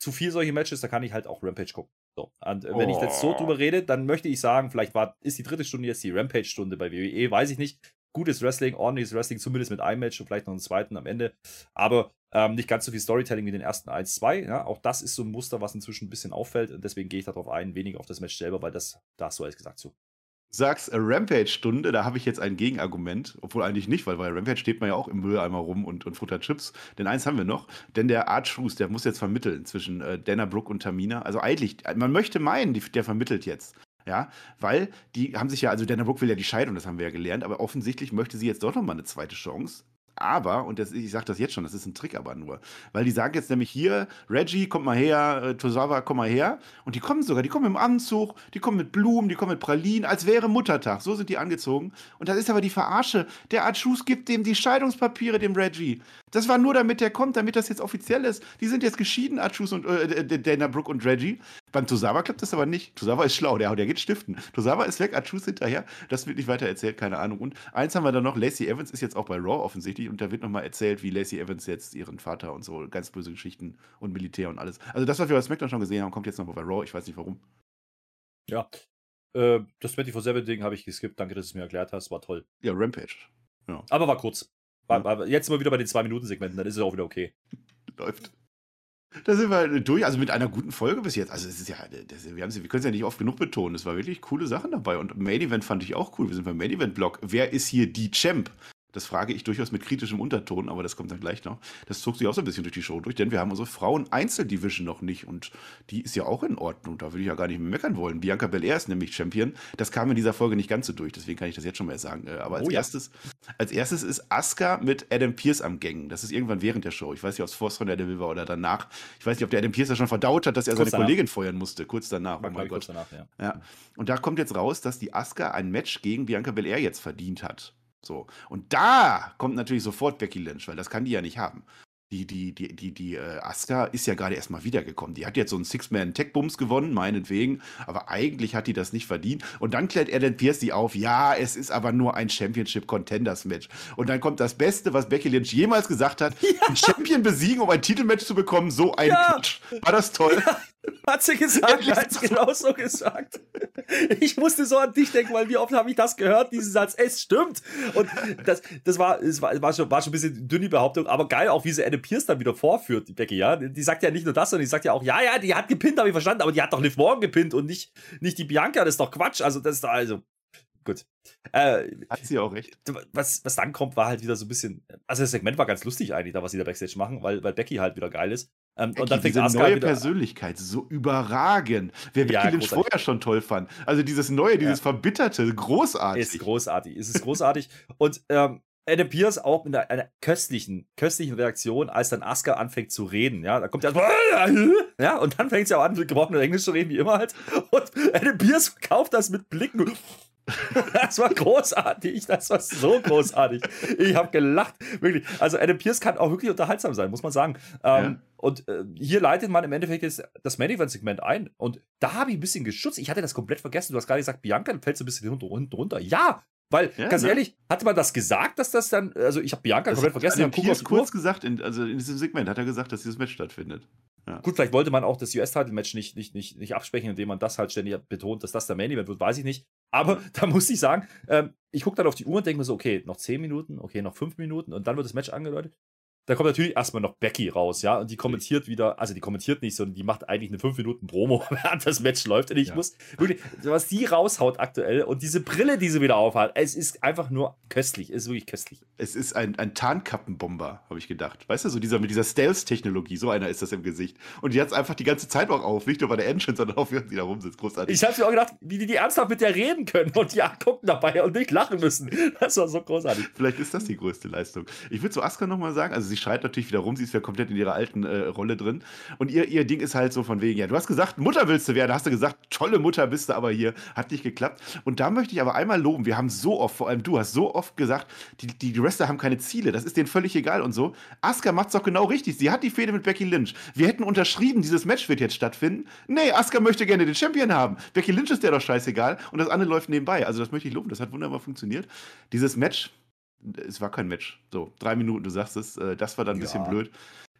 Zu viel solche Matches, da kann ich halt auch Rampage gucken. So, und äh, wenn oh. ich jetzt so drüber oh. rede, dann möchte ich sagen, vielleicht war, ist die dritte Stunde jetzt die Rampage-Stunde bei WWE, weiß ich nicht. Gutes Wrestling, ordentliches Wrestling, zumindest mit einem Match und vielleicht noch einen zweiten am Ende. Aber ähm, nicht ganz so viel Storytelling wie den ersten 1, 2. Ja? Auch das ist so ein Muster, was inzwischen ein bisschen auffällt. Und deswegen gehe ich darauf ein, weniger auf das Match selber, weil das, da hast du alles gesagt zu sagst Rampage-Stunde, da habe ich jetzt ein Gegenargument, obwohl eigentlich nicht, weil bei Rampage steht man ja auch im Mülleimer rum und, und futtert Chips. Denn eins haben wir noch, denn der Art Schruß, der muss jetzt vermitteln zwischen äh, Dana Brooke und Tamina. Also eigentlich, man möchte meinen, die, der vermittelt jetzt. Ja, weil die haben sich ja, also Dana Brooke will ja die Scheidung, das haben wir ja gelernt, aber offensichtlich möchte sie jetzt doch nochmal eine zweite Chance. Aber, und das, ich sage das jetzt schon, das ist ein Trick aber nur, weil die sagen jetzt nämlich hier, Reggie, komm mal her, äh, Tosawa, komm mal her. Und die kommen sogar, die kommen im Anzug, die kommen mit Blumen, die kommen mit Pralinen, als wäre Muttertag. So sind die angezogen. Und das ist aber die Verarsche. Der Art Schuss gibt dem die Scheidungspapiere, dem Reggie. Das war nur, damit der kommt, damit das jetzt offiziell ist. Die sind jetzt geschieden, Achus und äh, Dana Brooke und Reggie. Beim Tosawa klappt das aber nicht. Tosawa ist schlau, der, der geht stiften. Tosawa ist weg, Achus hinterher. Das wird nicht weiter erzählt, keine Ahnung. Und eins haben wir dann noch, Lacey Evans ist jetzt auch bei Raw offensichtlich und da wird nochmal erzählt, wie Lacey Evans jetzt ihren Vater und so, ganz böse Geschichten und Militär und alles. Also das, was wir bei SmackDown schon gesehen haben, kommt jetzt noch bei Raw. Ich weiß nicht warum. Ja. Äh, das 24-7-Ding habe ich geskippt. Danke, dass du es mir erklärt hast. War toll. Ja, Rampage. Ja. Aber war kurz. War, war jetzt mal wieder bei den 2-Minuten-Segmenten, dann ist es auch wieder okay. <laughs> Läuft. Da sind wir durch, also mit einer guten Folge bis jetzt. Also es ist ja, das, wir, wir können es ja nicht oft genug betonen. Es war wirklich coole Sachen dabei. Und Main Event fand ich auch cool. Wir sind beim Main Event Blog. Wer ist hier die Champ? Das frage ich durchaus mit kritischem Unterton, aber das kommt dann gleich noch. Das zog sich auch so ein bisschen durch die Show durch, denn wir haben unsere Frauen-Einzeldivision noch nicht und die ist ja auch in Ordnung. Da würde ich ja gar nicht mehr meckern wollen. Bianca Belair ist nämlich Champion. Das kam in dieser Folge nicht ganz so durch, deswegen kann ich das jetzt schon mal sagen. Äh, aber als, Oh ja. erstes, als erstes ist Asuka mit Adam Pierce am Gängen. Das ist irgendwann während der Show. Ich weiß nicht, ob es vor Sonja Deville war oder danach. Ich weiß nicht, ob der Adam Pierce ja schon verdaut hat, dass er Kurz seine danach. Kollegin feuern musste. Kurz danach. War, Oh mein Gott. kurz danach, ja. Ja. Und da kommt jetzt raus, dass die Asuka ein Match gegen Bianca Belair jetzt verdient hat. So. Und da kommt natürlich sofort Becky Lynch, weil das kann die ja nicht haben. Die, die, die, die, die äh, Asuka ist ja gerade erst mal wiedergekommen. Die hat jetzt so einen Six-Man-Tech-Bums gewonnen, meinetwegen, aber eigentlich hat die das nicht verdient. Und dann klärt Adam Pierce die auf, ja, es ist aber nur ein Championship-Contenders-Match. Und dann kommt das Beste, was Becky Lynch jemals gesagt hat: <laughs> einen Champion besiegen, um ein Titelmatch zu bekommen, so ein Ja. Quatsch. War das toll? <laughs> Hat sie gesagt, hat sie genau so gesagt. Ich musste so an dich denken, weil wie oft habe ich das gehört, diesen Satz, es stimmt. Und das, das war, es war, war, schon, war schon ein bisschen dünn die Behauptung, aber geil auch, wie sie Adam Pierce dann wieder vorführt, die Becky, ja. Die sagt ja nicht nur das, sondern die sagt ja auch, ja, ja, die hat gepinnt, habe ich verstanden, aber die hat doch Liv Morgan gepinnt und nicht, nicht die Bianca, das ist doch Quatsch. Also, das ist doch, also, gut. Äh, Hat sie auch recht. was, was dann kommt, war halt wieder so ein bisschen. Also das Segment war ganz lustig eigentlich, da was sie da Backstage machen, weil, weil Becky halt wieder geil ist. Ähm, und dann fängt diese Asuka neue wieder. Persönlichkeit, so überragend. Wer Becky Ja, Lynch vorher schon toll fand. Also dieses neue, dieses Verbitterte, großartig. Ist großartig. Es ist großartig. Und ähm, Adam Pierce auch mit einer, einer köstlichen, köstlichen Reaktion, als dann Asuka anfängt zu reden. Ja, da kommt ja, <laughs> ja und dann fängt sie auch an, mit gebrochenem Englisch zu reden, wie immer halt. Und Adam Pierce verkauft das mit Blicken. <laughs> Das war großartig, das war so großartig. Ich habe gelacht, wirklich. Also Adam Pierce kann auch wirklich unterhaltsam sein, muss man sagen. Ähm, Ja. Und äh, hier leitet man im Endeffekt jetzt das Main Event Segment ein. Und da habe ich ein bisschen geschützt. Ich hatte das komplett vergessen. Du hast gerade gesagt, Bianca fällt so ein bisschen hinten runter. Ja, weil Ja, ganz ne? ehrlich, hatte man das gesagt, dass das dann, also ich habe Bianca Das komplett vergessen. Adam Pierce kurz gesagt, in, also in diesem Segment hat er gesagt, dass dieses Match stattfindet. Gut, vielleicht wollte man auch das US-Title-Match nicht, nicht, nicht, nicht absprechen, indem man das halt ständig betont, dass das der Main Event wird, weiß ich nicht. Aber <laughs> da muss ich sagen, ähm, ich gucke dann auf die Uhr und denke mir so, okay, noch 10 Minuten, okay, noch 5 Minuten und dann wird das Match angeläutet. Da kommt natürlich erstmal noch Becky raus, ja, und die kommentiert wieder, also die kommentiert nicht, sondern die macht eigentlich eine 5 Minuten Promo, <laughs> während das Match läuft. Und ich Ja. muss wirklich, was die raushaut aktuell und diese Brille, die sie wieder aufhat, es ist einfach nur köstlich, es ist wirklich köstlich. Es ist ein, ein Tarnkappenbomber, habe ich gedacht. Weißt du, so dieser mit dieser Stealth-Technologie, so einer ist das im Gesicht. Und die hat es einfach die ganze Zeit auch auf, nicht nur bei der Entrance, sondern auch während sie da rumsitzt. Großartig. Ich habe mir auch gedacht, wie die, die ernsthaft mit der reden können und die gucken dabei und nicht lachen müssen. Das war so großartig. Vielleicht ist das die größte Leistung. Ich würde zu Asuka nochmal sagen, also sie schreit natürlich wieder rum, sie ist ja komplett in ihrer alten äh, Rolle drin. Und ihr, ihr Ding ist halt so von wegen, ja, du hast gesagt, Mutter willst du werden, hast du gesagt, tolle Mutter bist du aber hier, hat nicht geklappt. Und da möchte ich aber einmal loben, wir haben so oft, vor allem du hast so oft gesagt, die, die, die Wrestler haben keine Ziele, das ist denen völlig egal und so. Asuka macht's doch genau richtig, sie hat die Fehde mit Becky Lynch. Wir hätten unterschrieben, dieses Match wird jetzt stattfinden. Nee, Asuka möchte gerne den Champion haben. Becky Lynch ist der doch scheißegal und das andere läuft nebenbei. Also das möchte ich loben, das hat wunderbar funktioniert. Dieses Match, es war kein Match. So, drei Minuten, du sagst es, äh, das war dann ein bisschen Ja. blöd.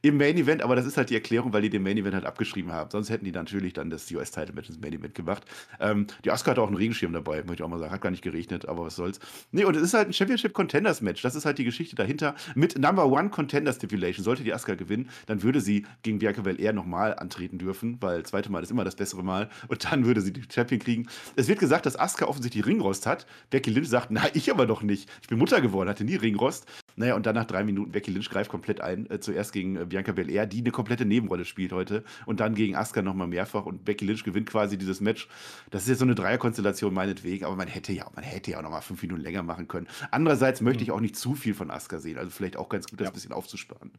Im Main Event, aber das ist halt die Erklärung, weil die den Main Event halt abgeschrieben haben. Sonst hätten die natürlich dann das US-Title-Match ins Main Event gemacht. Ähm, die Asuka hatte auch einen Regenschirm dabei, möchte ich auch mal sagen. Hat gar nicht geregnet, aber was soll's. Nee, und es ist halt ein Championship-Contenders-Match. Das ist halt die Geschichte dahinter. Mit Number One Contender Stipulation. Sollte die Asuka gewinnen, dann würde sie gegen Bianca Belair nochmal antreten dürfen, weil zweite Mal ist immer das bessere Mal. Und dann würde sie die Champion kriegen. Es wird gesagt, dass Asuka offensichtlich Ringrost hat. Becky Lynch sagt, na, ich aber doch nicht. Ich bin Mutter geworden, hatte nie Ringrost. Naja, und dann nach drei Minuten, Becky Lynch greift komplett ein. Äh, zuerst gegen äh, Bianca Belair, die eine komplette Nebenrolle spielt heute. Und dann gegen Asuka nochmal mehrfach. Und Becky Lynch gewinnt quasi dieses Match. Das ist jetzt so eine Dreierkonstellation meinetwegen, aber man hätte ja, man hätte ja auch nochmal fünf Minuten länger machen können. Andererseits möchte ich auch nicht zu viel von Asuka sehen. Also vielleicht auch ganz gut, das Ja. ein bisschen aufzusparen.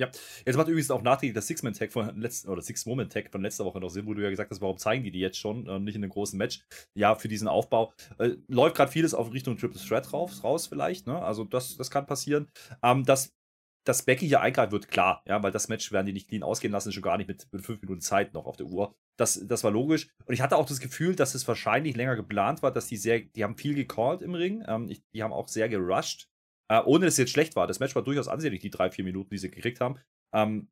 Ja, jetzt macht übrigens auch nachträglich das Six-Man-Tag von letzten, oder Six-Moment-Tag von letzter Woche noch Sinn, wo du ja gesagt hast, warum zeigen die die jetzt schon, äh, nicht in einem großen Match? Ja, für diesen Aufbau. Äh, läuft gerade vieles auf Richtung Triple Threat raus, raus vielleicht, ne? Also das, das kann passieren. Ähm, dass, dass Becky hier eingreift wird, klar, ja, weil das Match werden die nicht clean ausgehen lassen, schon gar nicht mit, mit fünf Minuten Zeit noch auf der Uhr. Das, das war logisch. Und ich hatte auch das Gefühl, dass es wahrscheinlich länger geplant war, dass die sehr, die haben viel gecallt im Ring, ähm, ich, die haben auch sehr gerusht. Äh, ohne dass es jetzt schlecht war. Das Match war durchaus ansehnlich, die drei, vier Minuten, die sie gekriegt haben. Ähm,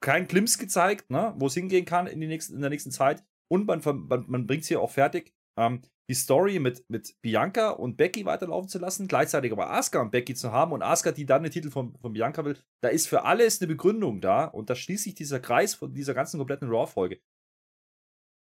kein Glimpse gezeigt, ne, wo es hingehen kann in, nächsten, in der nächsten Zeit. Und man, man, man bringt es hier auch fertig. Ähm, die Story mit, mit Bianca und Becky weiterlaufen zu lassen, gleichzeitig aber Asuka und Becky zu haben und Asuka, die dann den Titel von, von Bianca will, da ist für alles eine Begründung da und da schließt sich dieser Kreis von dieser ganzen kompletten Raw-Folge.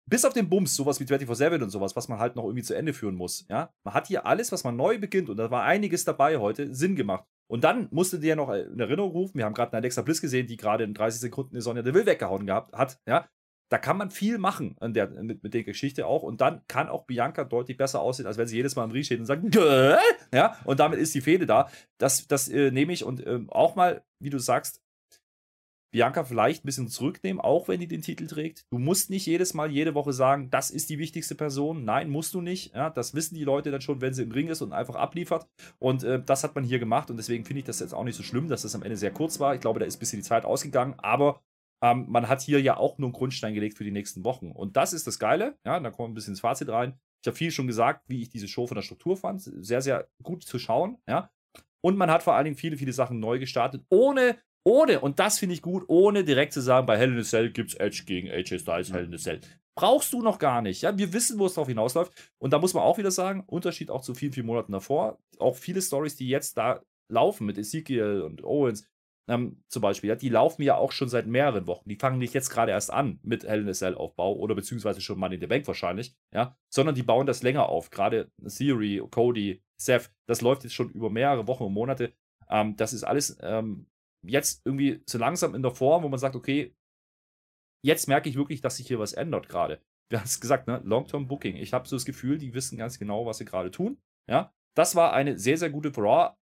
Bis auf den Bums, sowas wie 24-7 und sowas, was man halt noch irgendwie zu Ende führen muss. Ja? Man hat hier alles, was man neu beginnt, und da war einiges dabei heute, Sinn gemacht. Und dann musste dir ja noch in Erinnerung rufen, wir haben gerade eine Alexa Bliss gesehen, die gerade in 30 Sekunden eine Sonja Deville weggehauen gehabt hat. Ja? Da kann man viel machen an der, mit, mit der Geschichte auch. Und dann kann auch Bianca deutlich besser aussehen, als wenn sie jedes Mal im Ring steht und sagt, ja, und damit ist die Fehde da. Das, das äh, nehme ich und äh, auch mal, wie du sagst, Bianca vielleicht ein bisschen zurücknehmen, auch wenn die den Titel trägt. Du musst nicht jedes Mal, jede Woche sagen, das ist die wichtigste Person. Nein, musst du nicht. Ja, das wissen die Leute dann schon, wenn sie im Ring ist und einfach abliefert. Und äh, das hat man hier gemacht und deswegen finde ich das jetzt auch nicht so schlimm, dass das am Ende sehr kurz war. Ich glaube, da ist ein bisschen die Zeit ausgegangen, aber ähm, man hat hier ja auch nur einen Grundstein gelegt für die nächsten Wochen. Und das ist das Geile. Ja, da kommen wir ein bisschen ins Fazit rein. Ich habe viel schon gesagt, wie ich diese Show von der Struktur fand. Sehr, sehr gut zu schauen. Ja. Und man hat vor allen Dingen viele, viele Sachen neu gestartet, ohne ohne, und das finde ich gut, ohne direkt zu sagen, bei Hell in a Cell gibt es Edge gegen AJ Styles, Hell in a Cell. Brauchst du noch gar nicht. Ja, wir wissen, wo es darauf hinausläuft. Und da muss man auch wieder sagen, Unterschied auch zu vielen, vielen Monaten davor. Auch viele Stories, die jetzt da laufen mit Ezekiel und Owens, ähm, zum Beispiel, ja, die laufen ja auch schon seit mehreren Wochen. Die fangen nicht jetzt gerade erst an mit Hell in a Cell Aufbau oder beziehungsweise schon Money in the Bank wahrscheinlich, ja, sondern die bauen das länger auf. Gerade Theory, Cody, Seth, das läuft jetzt schon über mehrere Wochen und Monate. Ähm, das ist alles ähm, jetzt irgendwie so langsam in der Form, wo man sagt, okay, jetzt merke ich wirklich, dass sich hier was ändert gerade. <laughs> Du hast gesagt, ne, Long-Term Booking. Ich habe so das Gefühl, die wissen ganz genau, was sie gerade tun. Ja, das war eine sehr, sehr gute Raw.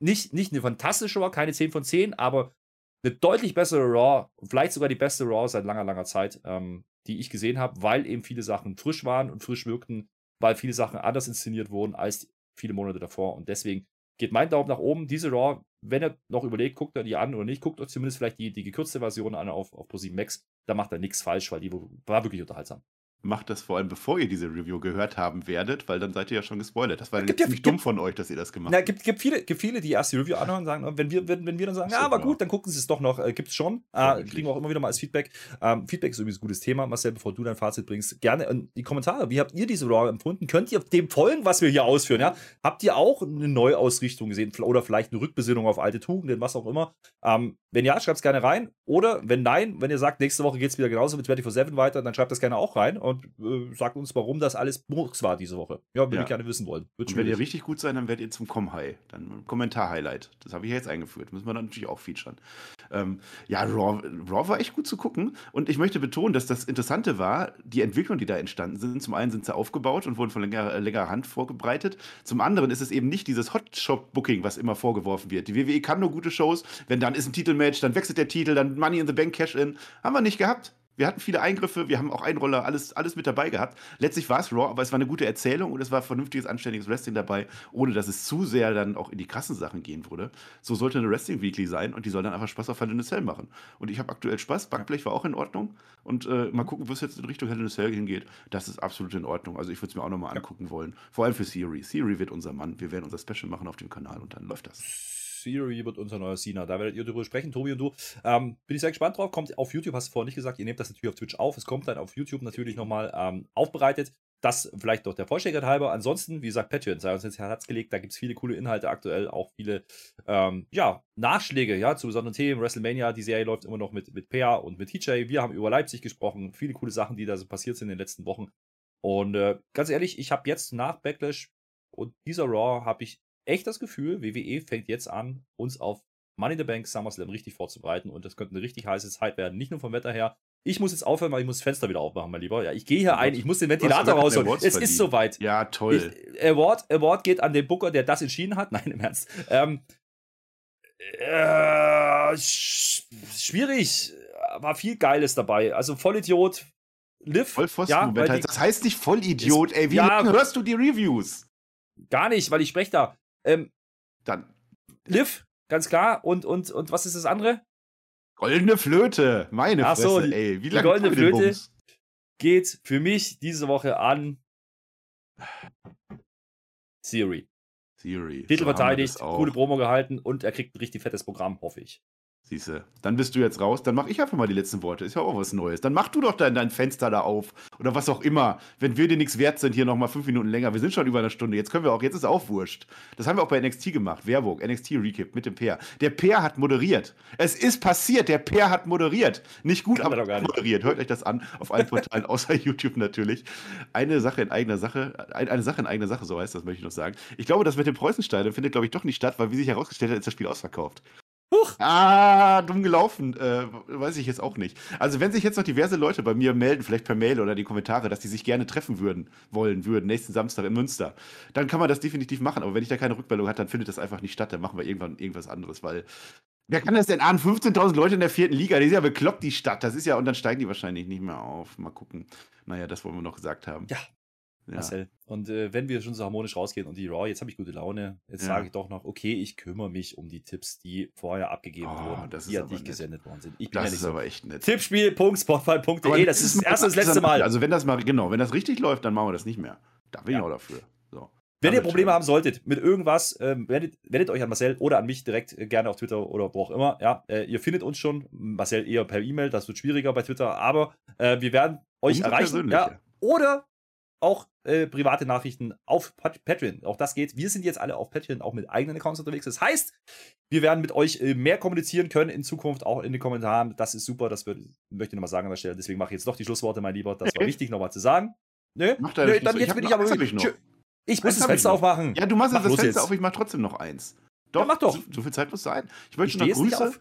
Nicht, nicht eine fantastische Raw, keine 10 von 10, aber eine deutlich bessere Raw, vielleicht sogar die beste Raw seit langer, langer Zeit, ähm, die ich gesehen habe, weil eben viele Sachen frisch waren und frisch wirkten, weil viele Sachen anders inszeniert wurden als viele Monate davor. Und deswegen geht mein Daumen nach oben. Diese Raw wenn ihr noch überlegt, guckt er die an oder nicht, guckt euch zumindest vielleicht die, die gekürzte Version an auf, auf ProSieben Max. Da macht er nichts falsch, weil die war wirklich unterhaltsam macht das vor allem, bevor ihr diese Review gehört haben werdet, weil dann seid ihr ja schon gespoilert. Das war gibt ja, ziemlich dumm von euch, dass ihr das gemacht habt. gibt, gibt, viele, gibt viele, die erst die Review anhören und sagen, wenn wir, wenn, wenn wir dann sagen, ja, aber gut, dann gucken sie es doch noch. Äh, gibt es schon. Äh, kriegen wir auch immer wieder mal als Feedback. Ähm, Feedback ist übrigens ein gutes Thema. Marcel, bevor du dein Fazit bringst, gerne in die Kommentare. Wie habt ihr diese Raw empfunden? Könnt ihr dem folgen, was wir hier ausführen? Ja? Habt ihr auch eine Neuausrichtung gesehen oder vielleicht eine Rückbesinnung auf alte Tugenden, was auch immer? Ähm, wenn ja, schreibt es gerne rein. Oder wenn nein, wenn ihr sagt, nächste Woche geht es wieder genauso mit 24-7 weiter, dann schreibt das gerne auch rein und äh, sagt uns, warum das alles Murks war diese Woche. Ja, würde ja. ich gerne wissen wollen. Wird wenn ihr richtig gut sein, dann werdet ihr zum Com-High. Dann Kommentar-Highlight. Das habe ich jetzt eingeführt. Müssen wir dann natürlich auch featuren. Ähm, ja, Raw, Raw war echt gut zu gucken. Und ich möchte betonen, dass das Interessante war, die Entwicklungen, die da entstanden sind. Zum einen sind sie aufgebaut und wurden von längerer, längerer Hand vorbereitet. Zum anderen ist es eben nicht dieses Hotshop-Booking, was immer vorgeworfen wird. Die WWE kann nur gute Shows. Wenn dann ist ein Titelmatch, dann wechselt der Titel, dann Money in the Bank Cash-In. Haben wir nicht gehabt. Wir hatten viele Eingriffe, wir haben auch Einroller, alles, alles mit dabei gehabt. Letztlich war es Raw, aber es war eine gute Erzählung und es war vernünftiges, anständiges Wrestling dabei, ohne dass es zu sehr dann auch in die krassen Sachen gehen würde. So sollte eine Wrestling Weekly sein und die soll dann einfach Spaß auf Hell in a Cell machen. Und ich habe aktuell Spaß, Backblech war auch in Ordnung und äh, mal gucken, wo es jetzt in Richtung Hell in a Cell hingeht. Das ist absolut in Ordnung. Also ich würde es mir auch nochmal angucken wollen. Vor allem für Siri. Siri wird unser Mann. Wir werden unser Special machen auf dem Kanal und dann läuft das. Theory wird unser neuer Cena. Da werdet ihr darüber sprechen, Tobi und du. Ähm, bin ich sehr gespannt drauf. Kommt auf YouTube, hast du vorhin nicht gesagt. Ihr nehmt das natürlich auf Twitch auf. Es kommt dann auf YouTube natürlich nochmal ähm, aufbereitet. Das vielleicht doch der Vollständigkeit halber. Ansonsten, wie gesagt, Patreon sei uns ins Herz gelegt. Da gibt es viele coole Inhalte aktuell, auch viele ähm, ja, Nachschläge ja, zu besonderen Themen. WrestleMania, die Serie läuft immer noch mit, mit Pea und mit TJ. Wir haben über Leipzig gesprochen. Viele coole Sachen, die da so passiert sind in den letzten Wochen. Und äh, ganz ehrlich, ich habe jetzt nach Backlash und dieser Raw habe ich echt das Gefühl, WWE fängt jetzt an, uns auf Money in the Bank SummerSlam richtig vorzubereiten und das könnte eine richtig heiße Zeit werden. Nicht nur vom Wetter her. Ich muss jetzt aufhören, weil ich muss das Fenster wieder aufmachen, mein Lieber. Ja, ich gehe hier ein, ich muss den Ventilator rausholen. Es verdient. ist soweit. Ja, toll. Ich, Award, Award geht an den Booker, der das entschieden hat. <laughs> Nein, im Ernst. Ähm, äh, sch schwierig. War viel Geiles dabei. Also Vollidiot. Liv. Vollpfosten, ja, das heißt nicht Vollidiot, ist, ey. Wie ja, hörst du die Reviews? Gar nicht, weil ich spreche da. Ähm, Dann. Liv, ganz klar. Und, und, und was ist das andere? Goldene Flöte. Meine Ach Fresse, so, die, ey. Wie die goldene Flöte geht für mich diese Woche an Siri. Siri. Titel so verteidigt, coole Promo gehalten und er kriegt ein richtig fettes Programm, hoffe ich. Siehste, dann bist du jetzt raus, dann mache ich einfach mal die letzten Worte. Ist ja auch was Neues. Dann mach du doch dein, dein Fenster da auf oder was auch immer. Wenn wir dir nichts wert sind, hier nochmal fünf Minuten länger. Wir sind schon über eine Stunde. Jetzt können wir auch, jetzt ist auch wurscht. Das haben wir auch bei NXT gemacht. Werbung, NXT Recap mit dem Peer. Der Peer hat moderiert. Es ist passiert, der Peer hat moderiert. Nicht gut, aber doch gar nicht. moderiert. Hört euch das an, auf allen Portalen, <laughs> außer YouTube natürlich. Eine Sache in eigener Sache, ein- eine Sache in eigener Sache, so heißt das, möchte ich noch sagen. Ich glaube, das mit dem Preußenstadion findet, glaube ich, doch nicht statt, weil, wie sich herausgestellt hat, ist das Spiel ausverkauft. <laughs> Ah, dumm gelaufen. Äh, weiß ich jetzt auch nicht. Also, wenn sich jetzt noch diverse Leute bei mir melden, vielleicht per Mail oder die Kommentare, dass die sich gerne treffen würden, wollen würden, nächsten Samstag in Münster, dann kann man das definitiv machen. Aber wenn ich da keine Rückmeldung habe, dann findet das einfach nicht statt. Dann machen wir irgendwann irgendwas anderes, weil. Wer kann das denn ahnen? 15.000 Leute in der vierten Liga, die ist ja bekloppt, die Stadt. Das ist ja, und dann steigen die wahrscheinlich nicht mehr auf. Mal gucken. Naja, das wollen wir noch gesagt haben. Ja, Ja. Marcel. Und äh, wenn wir schon so harmonisch rausgehen und die Raw, jetzt habe ich gute Laune, jetzt Ja. sage ich doch noch, okay, ich kümmere mich um die Tipps, die vorher abgegeben Oh, wurden, das ist die an dich nett. gesendet worden sind. Ich bin Das ja nicht ist so. aber echt nett. Tippspiel.spotfight.de, das ist das erste und das letzte Mal. Also, wenn das mal, genau, wenn das richtig läuft, dann machen wir das nicht mehr. Da bin ich Ja. auch dafür. So. Wenn ihr Probleme haben solltet mit irgendwas, ähm, wendet, wendet euch an Marcel oder an mich direkt äh, gerne auf Twitter oder wo auch immer. Ja, äh, ihr findet uns schon. Marcel eher per E-Mail, das wird schwieriger bei Twitter, aber äh, wir werden euch Umso erreichen. Ja, oder auch äh, private Nachrichten auf Pat Patreon. Auch das geht. Wir sind jetzt alle auf Patreon auch mit eigenen Accounts unterwegs. Das heißt, wir werden mit euch äh, mehr kommunizieren können in Zukunft, auch in den Kommentaren. Das ist super. Das wird, möchte ich nochmal sagen an der Stelle. Deswegen mache ich jetzt noch die Schlussworte, mein Lieber. Das war wichtig, nochmal zu sagen. Nö, Mach deine nö dann ich jetzt hab bin ich aber hab ich. Ich muss das ich Fenster aufmachen. Ja, du machst Mach jetzt das Fenster jetzt. auf, ich mach trotzdem noch eins. Ja, mach doch. So, so viel Zeit muss sein. Ich Ich möchte stehe noch Grüße.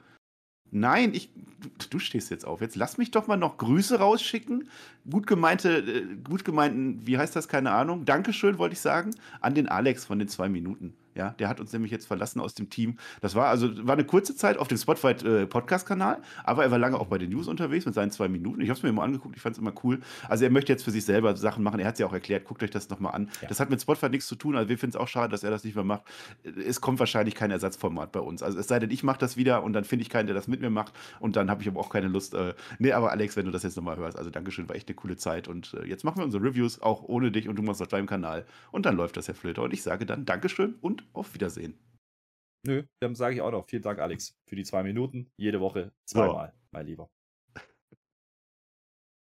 Nein, ich, du, du stehst jetzt auf. Jetzt lass mich doch mal noch Grüße rausschicken. Gut gemeinte, äh, gut gemeinten, wie heißt das, keine Ahnung. Dankeschön, wollte ich sagen, an den Alex von den zwei Minuten. Ja, der hat uns nämlich jetzt verlassen aus dem Team. Das war also war eine kurze Zeit auf dem Spotify äh, Podcast-Kanal, aber er war lange auch bei den News unterwegs mit seinen zwei Minuten. Ich habe es mir immer angeguckt, ich fand es immer cool. Also er möchte jetzt für sich selber Sachen machen. Er hat es ja auch erklärt, guckt euch das nochmal an. Ja. Das hat mit Spotify nichts zu tun. Also wir finden es auch schade, dass er das nicht mehr macht. Es kommt wahrscheinlich kein Ersatzformat bei uns. Also es sei denn, ich mache das wieder und dann finde ich keinen, der das mit mir macht. Und dann habe ich aber auch keine Lust. Äh, nee, aber Alex, wenn du das jetzt nochmal hörst, also Dankeschön, war echt eine coole Zeit. Und äh, jetzt machen wir unsere Reviews auch ohne dich und du machst auf deinem Kanal. Und dann läuft das, Herr Flöter. Und ich sage dann Dankeschön und auf Wiedersehen. Nö, dann sage ich auch noch. Vielen Dank, Alex, für die zwei Minuten. Jede Woche zweimal, mein Lieber.